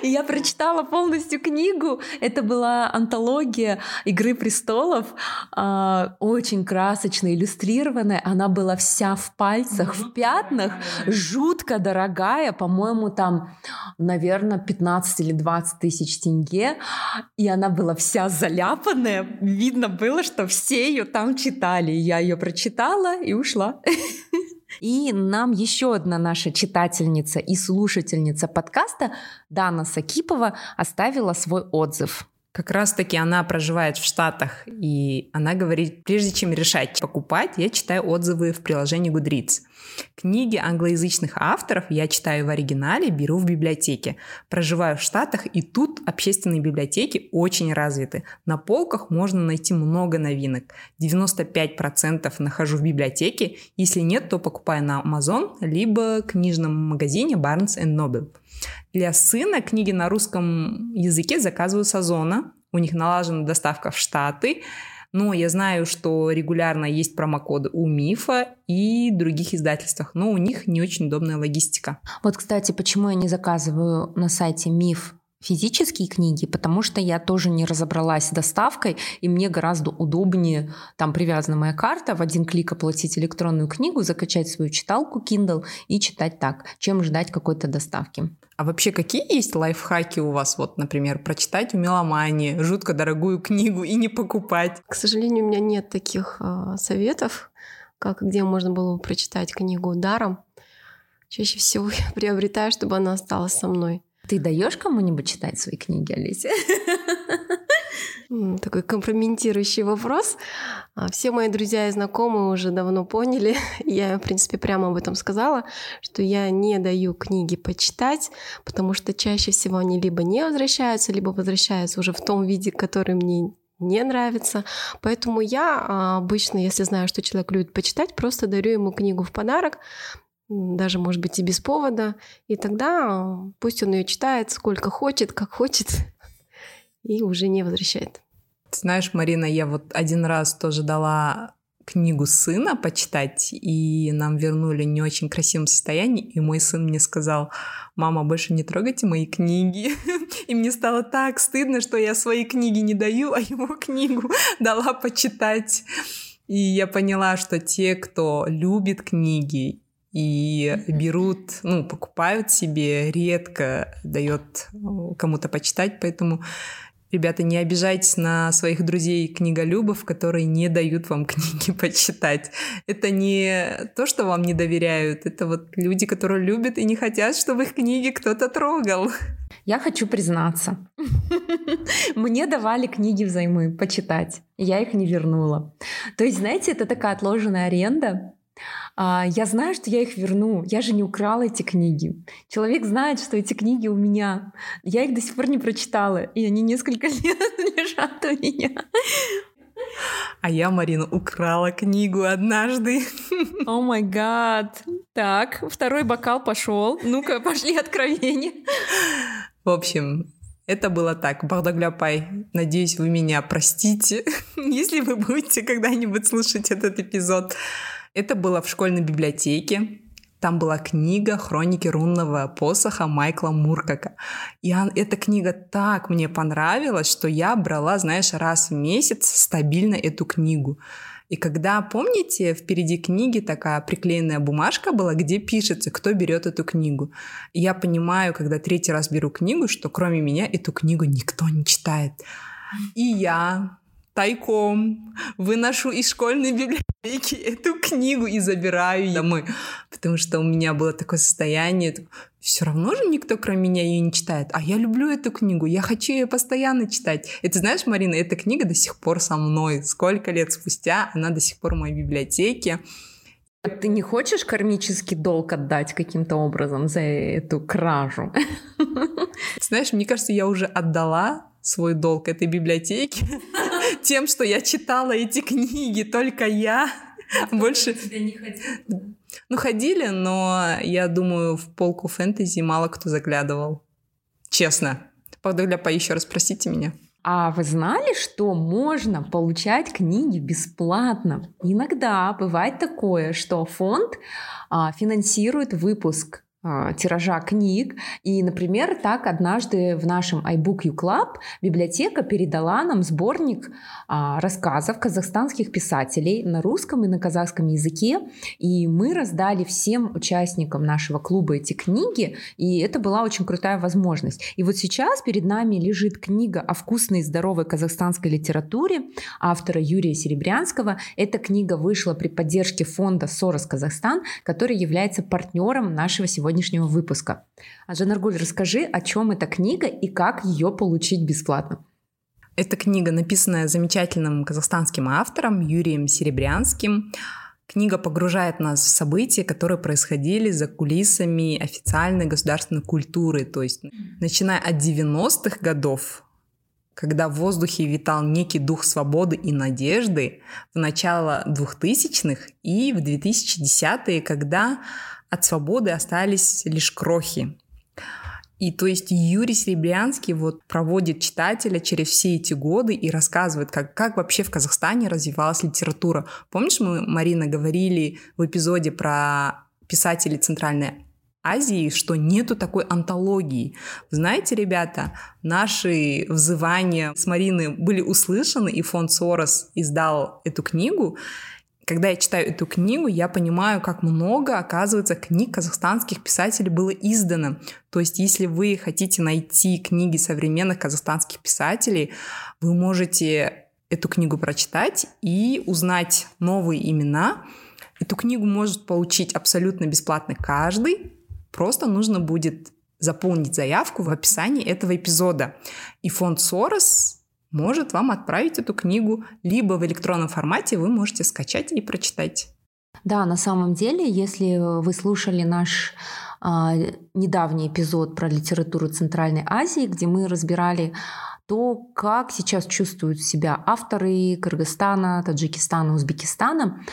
И я прочитала полностью книгу. Это была антология «Игры престолов», а, очень красочно иллюстрированная. Она была вся в пальцах, в пятнах, жутко дорогая. По-моему, там, наверное, 15 или 20 тысяч тенге. И она была вся заляпанная. Видно было, что все ее там читали. Я ее прочитала и ушла. <laughs> И нам еще одна наша читательница и слушательница подкаста Дана Сакипова оставила свой отзыв. Как раз-таки она проживает в Штатах, и она говорит, прежде чем решать покупать, я читаю отзывы в приложении Goodreads. Книги англоязычных авторов я читаю в оригинале, беру в библиотеке. Проживаю в Штатах, и тут общественные библиотеки очень развиты. На полках можно найти много новинок. 95% нахожу в библиотеке, если нет, то покупаю на Amazon, либо книжном магазине Barnes Noble. Для сына книги на русском языке заказываю с Озона. У них налажена доставка в Штаты. Но я знаю, что регулярно есть промокоды у Мифа и других издательствах, но у них не очень удобная логистика. Вот, кстати, почему я не заказываю на сайте Миф физические книги, потому что я тоже не разобралась с доставкой, и мне гораздо удобнее, там привязана моя карта, в один клик оплатить электронную книгу, закачать свою читалку Kindle и читать так, чем ждать какой-то доставки. А вообще какие есть лайфхаки у вас? Вот, например, прочитать в меломании жутко дорогую книгу и не покупать. К сожалению, у меня нет таких э, советов, как где можно было бы прочитать книгу даром. Чаще всего <laughs> я приобретаю, чтобы она осталась со мной. Ты даешь кому-нибудь читать свои книги, Алисия? <laughs> Такой компрометирующий вопрос. А, все мои друзья и знакомые уже давно поняли, <laughs> я, в принципе, прямо об этом сказала, что я не даю книги почитать, потому что чаще всего они либо не возвращаются, либо возвращаются уже в том виде, который мне не нравится. Поэтому я а, обычно, если знаю, что человек любит почитать, просто дарю ему книгу в подарок, даже, может быть, и без повода. И тогда пусть он ее читает сколько хочет, как хочет, и уже не возвращает. Знаешь, Марина, я вот один раз тоже дала книгу сына почитать, и нам вернули не очень красивом состоянии, и мой сын мне сказал, мама, больше не трогайте мои книги. <laughs> И мне стало так стыдно, что я свои книги не даю, а его <laughs> книгу дала почитать. И я поняла, что те, кто любит книги и берут, ну, покупают себе, редко дает кому-то почитать, поэтому Ребята, не обижайтесь на своих друзей книголюбов, которые не дают вам <laughs> книги почитать. Это не то, что вам не доверяют, это вот люди, которые любят и не хотят, чтобы их книги кто-то трогал. Я хочу признаться. <laughs> Мне давали книги взаймы почитать, я их не вернула. То есть, знаете, это такая отложенная аренда, я знаю, что я их верну. Я же не украла эти книги. Человек знает, что эти книги у меня. Я их до сих пор не прочитала, и они несколько <laughs> лет лежат у меня. А я, Марина, украла книгу однажды. <laughs> О май гад. Так, второй бокал пошел. Ну-ка, пошли откровения. В общем, это было так. Бахдагляпай, надеюсь, вы меня простите, <laughs> если вы будете когда-нибудь слушать этот эпизод. Это было в школьной библиотеке. Там была книга «Хроники рунного посоха» Майкла Муркака. И эта книга так мне понравилась, что я брала, знаешь, раз в месяц стабильно эту книгу. И когда, помните, впереди книги такая приклеенная бумажка была, где пишется, кто берет эту книгу. И я понимаю, когда третий раз беру книгу, что кроме меня эту книгу никто не читает. И я тайком выношу из школьной библиотеки <laughs> эту книгу и забираю домой. Потому что у меня было такое состояние, все равно же никто, кроме меня, ее не читает. А я люблю эту книгу, я хочу ее постоянно читать. И ты знаешь, Марина, эта книга до сих пор со мной. Сколько лет спустя она до сих пор в моей библиотеке. Ты не хочешь кармический долг отдать каким-то образом за эту кражу? Знаешь, мне кажется, я уже отдала свой долг этой библиотеке <laughs> тем, что я читала эти книги, только я. Больше... Ну, ходили, но я думаю, в полку фэнтези мало кто заглядывал. Честно. Подогляпа, еще раз простите меня. А вы знали, что можно получать книги бесплатно? Иногда бывает такое, что фонд а, финансирует выпуск тиража книг. И, например, так однажды в нашем iBook U Club библиотека передала нам сборник а, рассказов казахстанских писателей на русском и на казахском языке. И мы раздали всем участникам нашего клуба эти книги, и это была очень крутая возможность. И вот сейчас перед нами лежит книга о вкусной и здоровой казахстанской литературе автора Юрия Серебрянского. Эта книга вышла при поддержке фонда «Сорос Казахстан», который является партнером нашего сегодняшнего сегодняшнего выпуска. А Жанаргуль, расскажи, о чем эта книга и как ее получить бесплатно. Эта книга, написанная замечательным казахстанским автором Юрием Серебрянским. Книга погружает нас в события, которые происходили за кулисами официальной государственной культуры, то есть начиная от 90-х годов, когда в воздухе витал некий дух свободы и надежды, в начало 2000-х и в 2010-е, когда от свободы остались лишь крохи. И то есть Юрий Серебрянский вот проводит читателя через все эти годы и рассказывает, как, как вообще в Казахстане развивалась литература. Помнишь, мы, Марина, говорили в эпизоде про писателей Центральной Азии, что нету такой антологии. знаете, ребята, наши взывания с Мариной были услышаны, и фонд Сорос издал эту книгу когда я читаю эту книгу, я понимаю, как много, оказывается, книг казахстанских писателей было издано. То есть, если вы хотите найти книги современных казахстанских писателей, вы можете эту книгу прочитать и узнать новые имена. Эту книгу может получить абсолютно бесплатно каждый. Просто нужно будет заполнить заявку в описании этого эпизода. И фонд Сорос может вам отправить эту книгу, либо в электронном формате вы можете скачать и прочитать. Да, на самом деле, если вы слушали наш а, недавний эпизод про литературу Центральной Азии, где мы разбирали то, как сейчас чувствуют себя авторы Кыргызстана, Таджикистана, Узбекистана,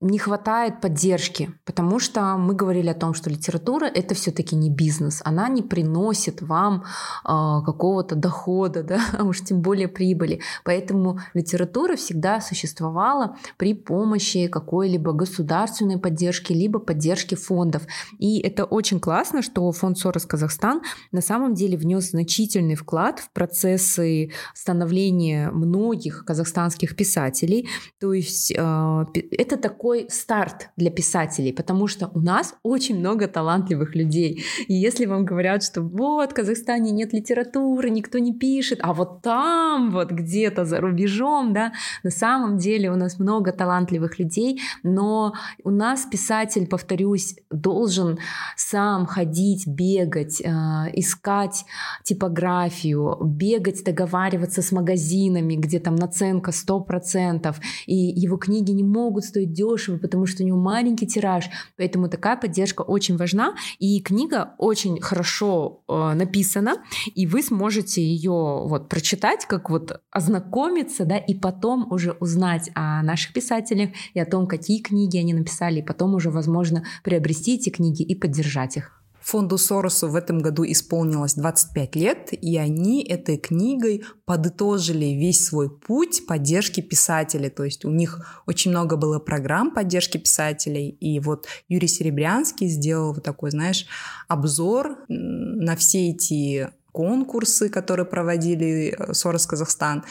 не хватает поддержки, потому что мы говорили о том, что литература это все-таки не бизнес, она не приносит вам э, какого-то дохода, <laughs> да, а уж тем более прибыли. Поэтому литература всегда существовала при помощи какой-либо государственной поддержки, либо поддержки фондов. И это очень классно, что фонд Сорос Казахстан на самом деле внес значительный вклад в процессы становления многих казахстанских писателей. То есть э, это такой такой старт для писателей, потому что у нас очень много талантливых людей. И если вам говорят, что вот в Казахстане нет литературы, никто не пишет, а вот там, вот где-то за рубежом, да, на самом деле у нас много талантливых людей, но у нас писатель, повторюсь, должен сам ходить, бегать, э, искать типографию, бегать, договариваться с магазинами, где там наценка 100%, и его книги не могут стоить дешево, дешево, потому что у него маленький тираж. Поэтому такая поддержка очень важна. И книга очень хорошо э, написана, и вы сможете ее вот прочитать, как вот ознакомиться, да, и потом уже узнать о наших писателях и о том, какие книги они написали, и потом уже, возможно, приобрести эти книги и поддержать их. Фонду Соросу в этом году исполнилось 25 лет, и они этой книгой подытожили весь свой путь поддержки писателей. То есть у них очень много было программ поддержки писателей, и вот Юрий Серебрянский сделал вот такой, знаешь, обзор на все эти конкурсы, которые проводили э, Сорос Казахстан,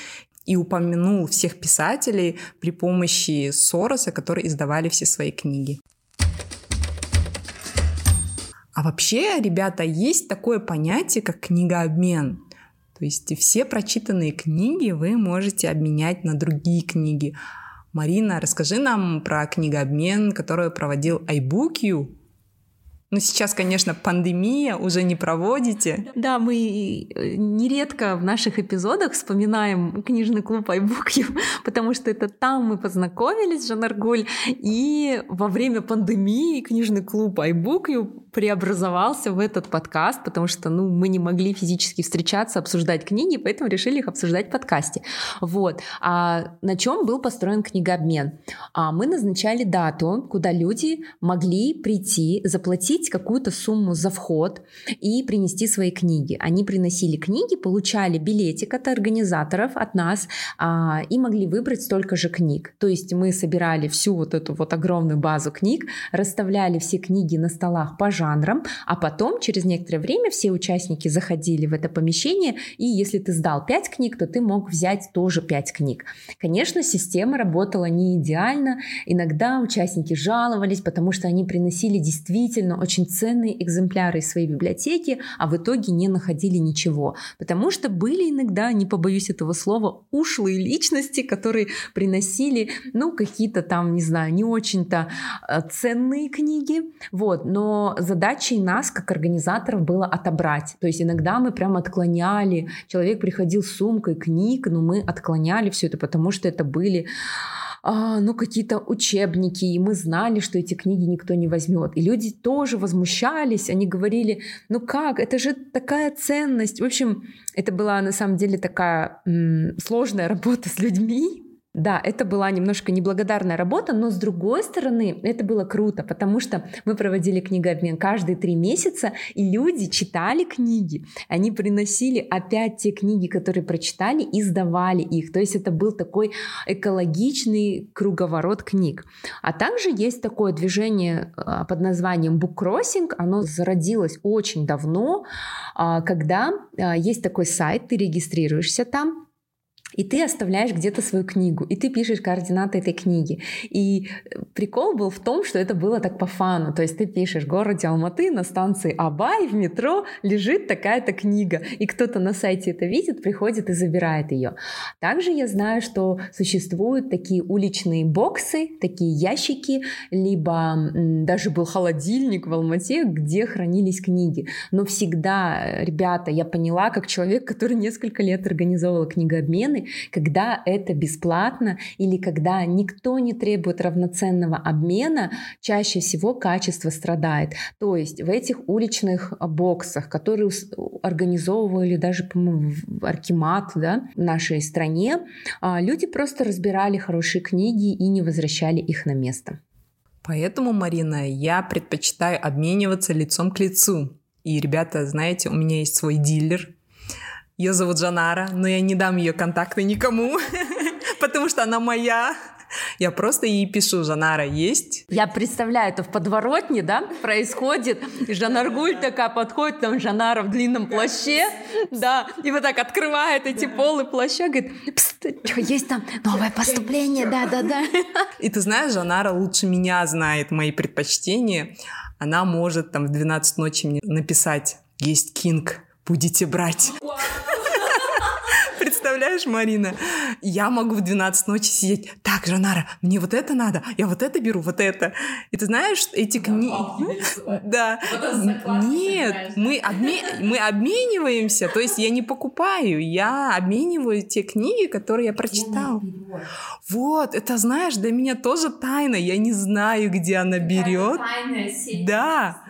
и упомянул всех писателей при помощи Сороса, которые издавали все свои книги. А вообще, ребята, есть такое понятие, как книгообмен. То есть все прочитанные книги вы можете обменять на другие книги. Марина, расскажи нам про книгообмен, который проводил iBookU. Ну, сейчас, конечно, пандемия, уже не проводите. Да, мы э, нередко в наших эпизодах вспоминаем книжный клуб iBookU, <laughs> потому что это там мы познакомились, Жанаргуль, и во время пандемии книжный клуб iBookU преобразовался в этот подкаст, потому что, ну, мы не могли физически встречаться, обсуждать книги, поэтому решили их обсуждать в подкасте. Вот. А на чем был построен книгообмен? А мы назначали дату, куда люди могли прийти, заплатить какую-то сумму за вход и принести свои книги. Они приносили книги, получали билетик от организаторов, от нас, а, и могли выбрать столько же книг. То есть мы собирали всю вот эту вот огромную базу книг, расставляли все книги на столах по жанрам, а потом через некоторое время все участники заходили в это помещение, и если ты сдал 5 книг, то ты мог взять тоже 5 книг. Конечно, система работала не идеально, иногда участники жаловались, потому что они приносили действительно очень ценные экземпляры из своей библиотеки, а в итоге не находили ничего. Потому что были иногда, не побоюсь этого слова, ушлые личности, которые приносили, ну, какие-то там, не знаю, не очень-то э, ценные книги. Вот. Но задачей нас, как организаторов, было отобрать. То есть иногда мы прям отклоняли. Человек приходил с сумкой книг, но мы отклоняли все это, потому что это были а, ну, какие-то учебники, и мы знали, что эти книги никто не возьмет. И люди тоже возмущались, они говорили, ну как, это же такая ценность. В общем, это была на самом деле такая м- сложная работа с людьми, да, это была немножко неблагодарная работа, но с другой стороны, это было круто, потому что мы проводили книгообмен каждые три месяца, и люди читали книги, они приносили опять те книги, которые прочитали, и сдавали их. То есть это был такой экологичный круговорот книг. А также есть такое движение а, под названием Crossing, оно зародилось очень давно, а, когда а, есть такой сайт, ты регистрируешься там, и ты оставляешь где-то свою книгу, и ты пишешь координаты этой книги. И прикол был в том, что это было так по фану. То есть ты пишешь, в городе Алматы на станции Абай в метро лежит такая-то книга. И кто-то на сайте это видит, приходит и забирает ее. Также я знаю, что существуют такие уличные боксы, такие ящики, либо даже был холодильник в Алмате, где хранились книги. Но всегда, ребята, я поняла, как человек, который несколько лет организовывал книгообмены, обмены, когда это бесплатно или когда никто не требует равноценного обмена, чаще всего качество страдает. То есть в этих уличных боксах, которые организовывали даже, по-моему, Аркимат да, в нашей стране, а, люди просто разбирали хорошие книги и не возвращали их на место. Поэтому, Марина, я предпочитаю обмениваться лицом к лицу. И, ребята, знаете, у меня есть свой дилер, ее зовут Жанара, но я не дам ее контакты никому, <laughs> потому что она моя. Я просто ей пишу, Жанара есть? Я представляю, это в подворотне, да, происходит. Жанаргуль такая подходит, там Жанара в длинном плаще, да, и вот так открывает эти полы плаща, говорит, что, есть там новое поступление, да-да-да. И ты знаешь, Жанара лучше меня знает мои предпочтения. Она может там в 12 ночи мне написать, есть Кинг, будете брать. Представляешь, Марина? Я могу в 12 ночи сидеть. Так, Жанара, мне вот это надо, я вот это беру, вот это. И ты знаешь, эти книги... Да. <laughs> Нет, мы, обме... мы обмениваемся. То есть я не покупаю, я обмениваю те книги, которые я прочитал. Вот, это знаешь, для меня тоже тайна. Я не знаю, где она берет. Да.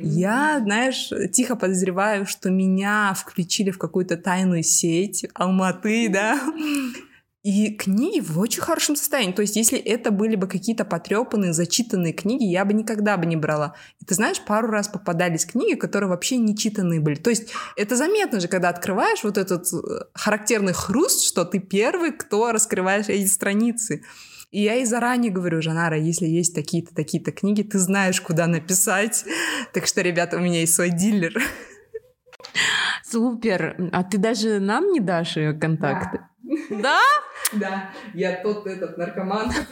Я, знаешь, тихо подозреваю, что меня включили в какую-то тайную сеть Алматы, да, и книги в очень хорошем состоянии. То есть, если это были бы какие-то потрепанные, зачитанные книги, я бы никогда бы не брала. И ты знаешь, пару раз попадались книги, которые вообще не читанные были. То есть, это заметно же, когда открываешь вот этот э, характерный хруст, что ты первый, кто раскрываешь эти страницы. И я и заранее говорю, Жанара, если есть такие-то, такие-то книги, ты знаешь, куда написать. Так что, ребята, у меня есть свой дилер. Супер. А ты даже нам не дашь ее контакты? Да? Да, я тот этот наркоман. <laughs>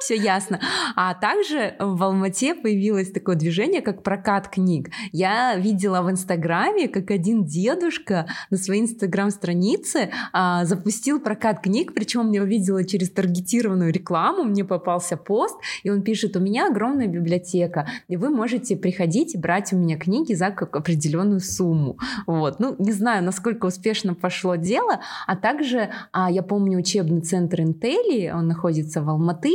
Все ясно. А также в Алмате появилось такое движение, как прокат книг. Я видела в Инстаграме, как один дедушка на своей Инстаграм-странице а, запустил прокат книг, причем я увидела через таргетированную рекламу, мне попался пост, и он пишет, у меня огромная библиотека, и вы можете приходить и брать у меня книги за определенную сумму. Вот. Ну, не знаю, насколько успешно пошло дело, а также а, я помню учебный центр Интели, он находится в Алматы,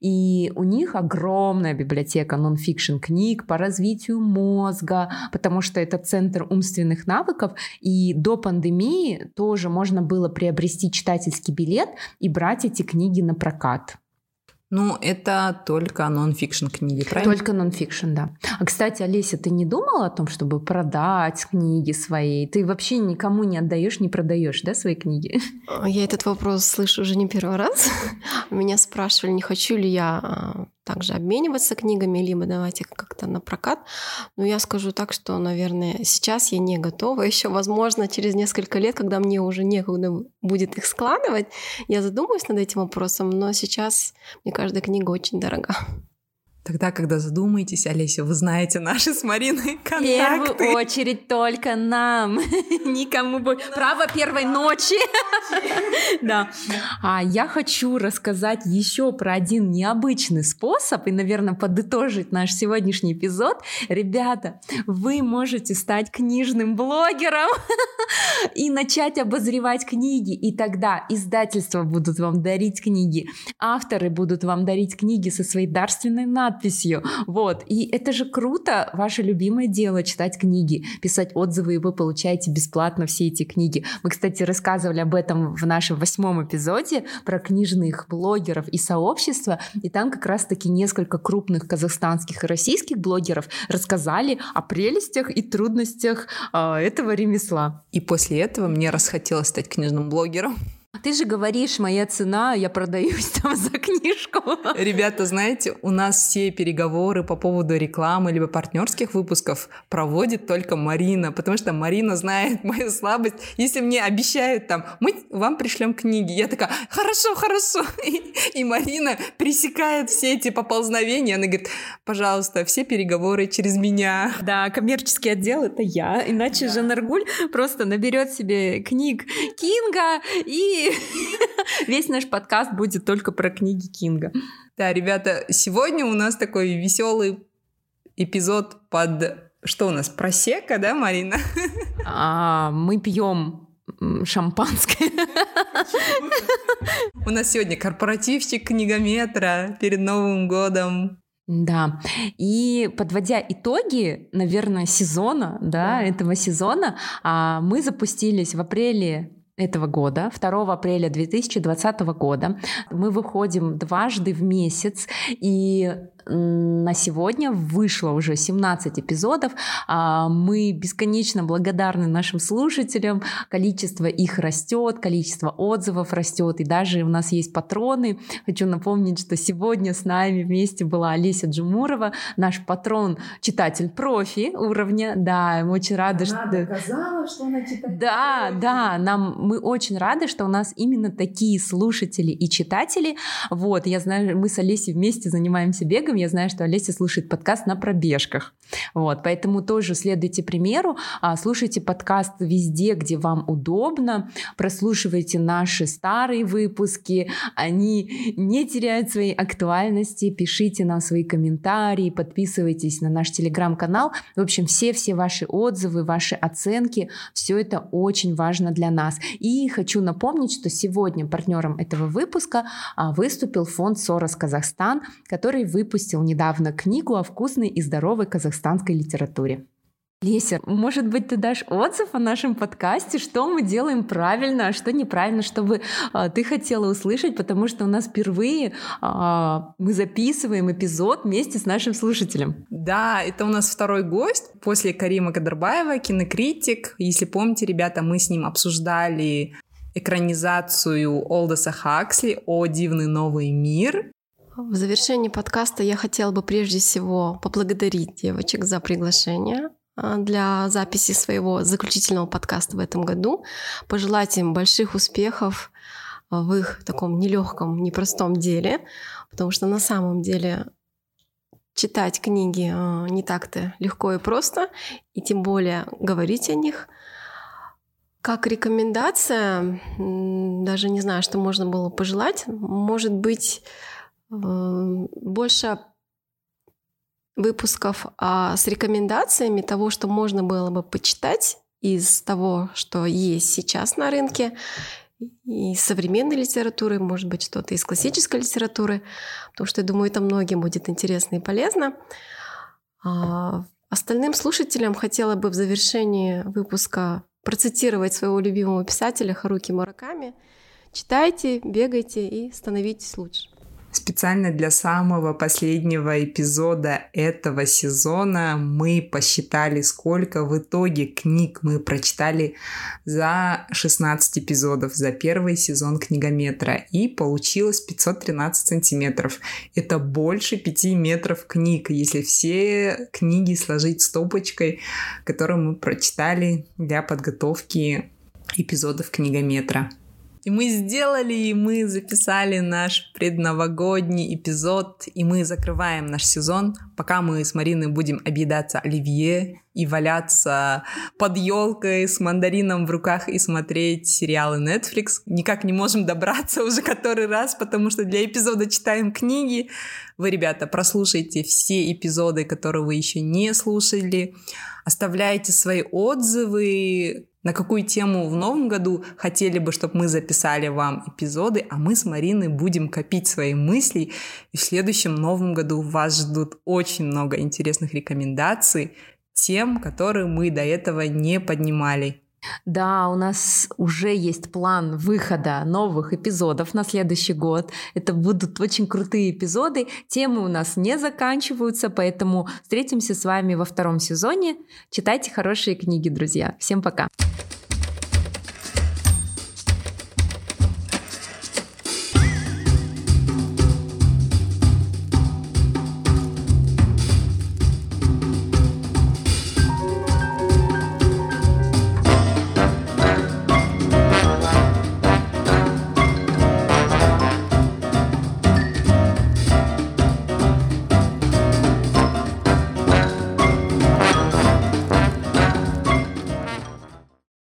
и у них огромная библиотека нон-фикшн книг по развитию мозга, потому что это центр умственных навыков, и до пандемии тоже можно было приобрести читательский билет и брать эти книги на прокат. Ну, это только нон-фикшн книги, правильно? Только нон-фикшн, да. А, кстати, Олеся, ты не думала о том, чтобы продать книги свои? Ты вообще никому не отдаешь, не продаешь, да, свои книги? Я этот вопрос слышу уже не первый раз. <laughs> Меня спрашивали, не хочу ли я а, также обмениваться книгами, либо давать их как-то на прокат. Но я скажу так, что, наверное, сейчас я не готова. <laughs> Еще, возможно, через несколько лет, когда мне уже некуда будет их складывать, я задумаюсь над этим вопросом, но сейчас мне каждая книга очень дорога. Тогда, когда задумаетесь, Олеся, вы знаете наши с Мариной контакты. В первую очередь только нам, <laughs> никому больше. Право первой ночи. <laughs> Да. А я хочу рассказать еще про один необычный способ и, наверное, подытожить наш сегодняшний эпизод. Ребята, вы можете стать книжным блогером <laughs> и начать обозревать книги, и тогда издательства будут вам дарить книги, авторы будут вам дарить книги со своей дарственной надписью, надписью. Вот. И это же круто, ваше любимое дело читать книги, писать отзывы, и вы получаете бесплатно все эти книги. Мы, кстати, рассказывали об этом в нашем восьмом эпизоде про книжных блогеров и сообщества, и там как раз-таки несколько крупных казахстанских и российских блогеров рассказали о прелестях и трудностях э, этого ремесла. И после этого мне расхотелось стать книжным блогером. Ты же говоришь, моя цена, я продаюсь там за книжку. Ребята, знаете, у нас все переговоры по поводу рекламы либо партнерских выпусков проводит только Марина, потому что Марина знает <laughs> мою слабость. Если мне обещают там, мы вам пришлем книги, я такая, хорошо, хорошо. И, <laughs> и Марина пресекает все эти поползновения, она говорит, пожалуйста, все переговоры через меня. Да, коммерческий отдел это я, иначе да. Жанаргуль просто наберет себе книг Кинга и <laughs> весь наш подкаст будет только про книги Кинга. Да, ребята, сегодня у нас такой веселый эпизод под что у нас просека, да, Марина? <laughs> А, мы пьем шампанское. У нас сегодня корпоративчик книгометра перед Новым годом. Да, и подводя итоги, наверное, сезона, да, да. этого сезона, а, мы запустились в апреле этого года, 2 апреля 2020 года. Мы выходим дважды в месяц, и на сегодня вышло уже 17 эпизодов. А, мы бесконечно благодарны нашим слушателям. Количество их растет, количество отзывов растет. И даже у нас есть патроны. Хочу напомнить, что сегодня с нами вместе была Олеся Джумурова, наш патрон, читатель профи уровня. Да, мы очень рады, она что... доказала, что она читает. Да, профи. да, нам, мы очень рады, что у нас именно такие слушатели и читатели. Вот, я знаю, мы с Олесей вместе занимаемся бегом, бегаем. Я знаю, что Олеся слушает подкаст на пробежках. Вот, поэтому тоже следуйте примеру, а, слушайте подкаст везде, где вам удобно, прослушивайте наши старые выпуски, они не теряют своей актуальности, пишите нам свои комментарии, подписывайтесь на наш телеграм-канал. В общем, все-все ваши отзывы, ваши оценки, все это очень важно для нас. И хочу напомнить, что сегодня партнером этого выпуска а, выступил фонд Сорос Казахстан, который выпустил выпустил недавно книгу о вкусной и здоровой казахстанской литературе. Леся, может быть, ты дашь отзыв о нашем подкасте, что мы делаем правильно, а что неправильно, чтобы а, ты хотела услышать, потому что у нас впервые а, мы записываем эпизод вместе с нашим слушателем. Да, это у нас второй гость после Карима Кадарбаева, кинокритик. Если помните, ребята, мы с ним обсуждали экранизацию Олдоса Хаксли о «Дивный новый мир». В завершении подкаста я хотела бы прежде всего поблагодарить девочек за приглашение. а, для записи своего заключительного подкаста в этом году. Пожелать им больших успехов в их таком нелегком, непростом деле, потому что на самом деле читать книги а, не так-то легко и просто, и тем более говорить о них. Как рекомендация, даже не знаю, что можно было пожелать, может быть, больше выпусков а, с рекомендациями того, что можно было бы почитать из того, что есть сейчас на рынке, и современной литературы, может быть, что-то из классической литературы, потому что, я думаю, это многим будет интересно и полезно. А остальным слушателям хотела бы в завершении выпуска процитировать своего любимого писателя Харуки Мураками. Читайте, бегайте и становитесь лучше. Специально для самого последнего эпизода этого сезона мы посчитали, сколько в итоге книг мы прочитали за 16 эпизодов, за первый сезон книгометра. И получилось 513 сантиметров. Это больше 5 метров книг, если все книги сложить стопочкой, которую мы прочитали для подготовки эпизодов книгометра. И мы сделали, и мы записали наш предновогодний эпизод, и мы закрываем наш сезон, пока мы с Мариной будем объедаться оливье и валяться под елкой с мандарином в руках и смотреть сериалы Netflix. Никак не можем добраться уже который раз, потому что для эпизода читаем книги. Вы, ребята, прослушайте все эпизоды, которые вы еще не слушали. Оставляйте свои отзывы, на какую тему в новом году хотели бы, чтобы мы записали вам эпизоды, а мы с Мариной будем копить свои мысли. И в следующем новом году вас ждут очень много интересных рекомендаций тем, которые мы до этого не поднимали. Да, у нас уже есть план выхода новых эпизодов на следующий год. Это будут очень крутые эпизоды. Темы у нас не заканчиваются, поэтому встретимся с вами во втором сезоне. Читайте хорошие книги, друзья. Всем пока.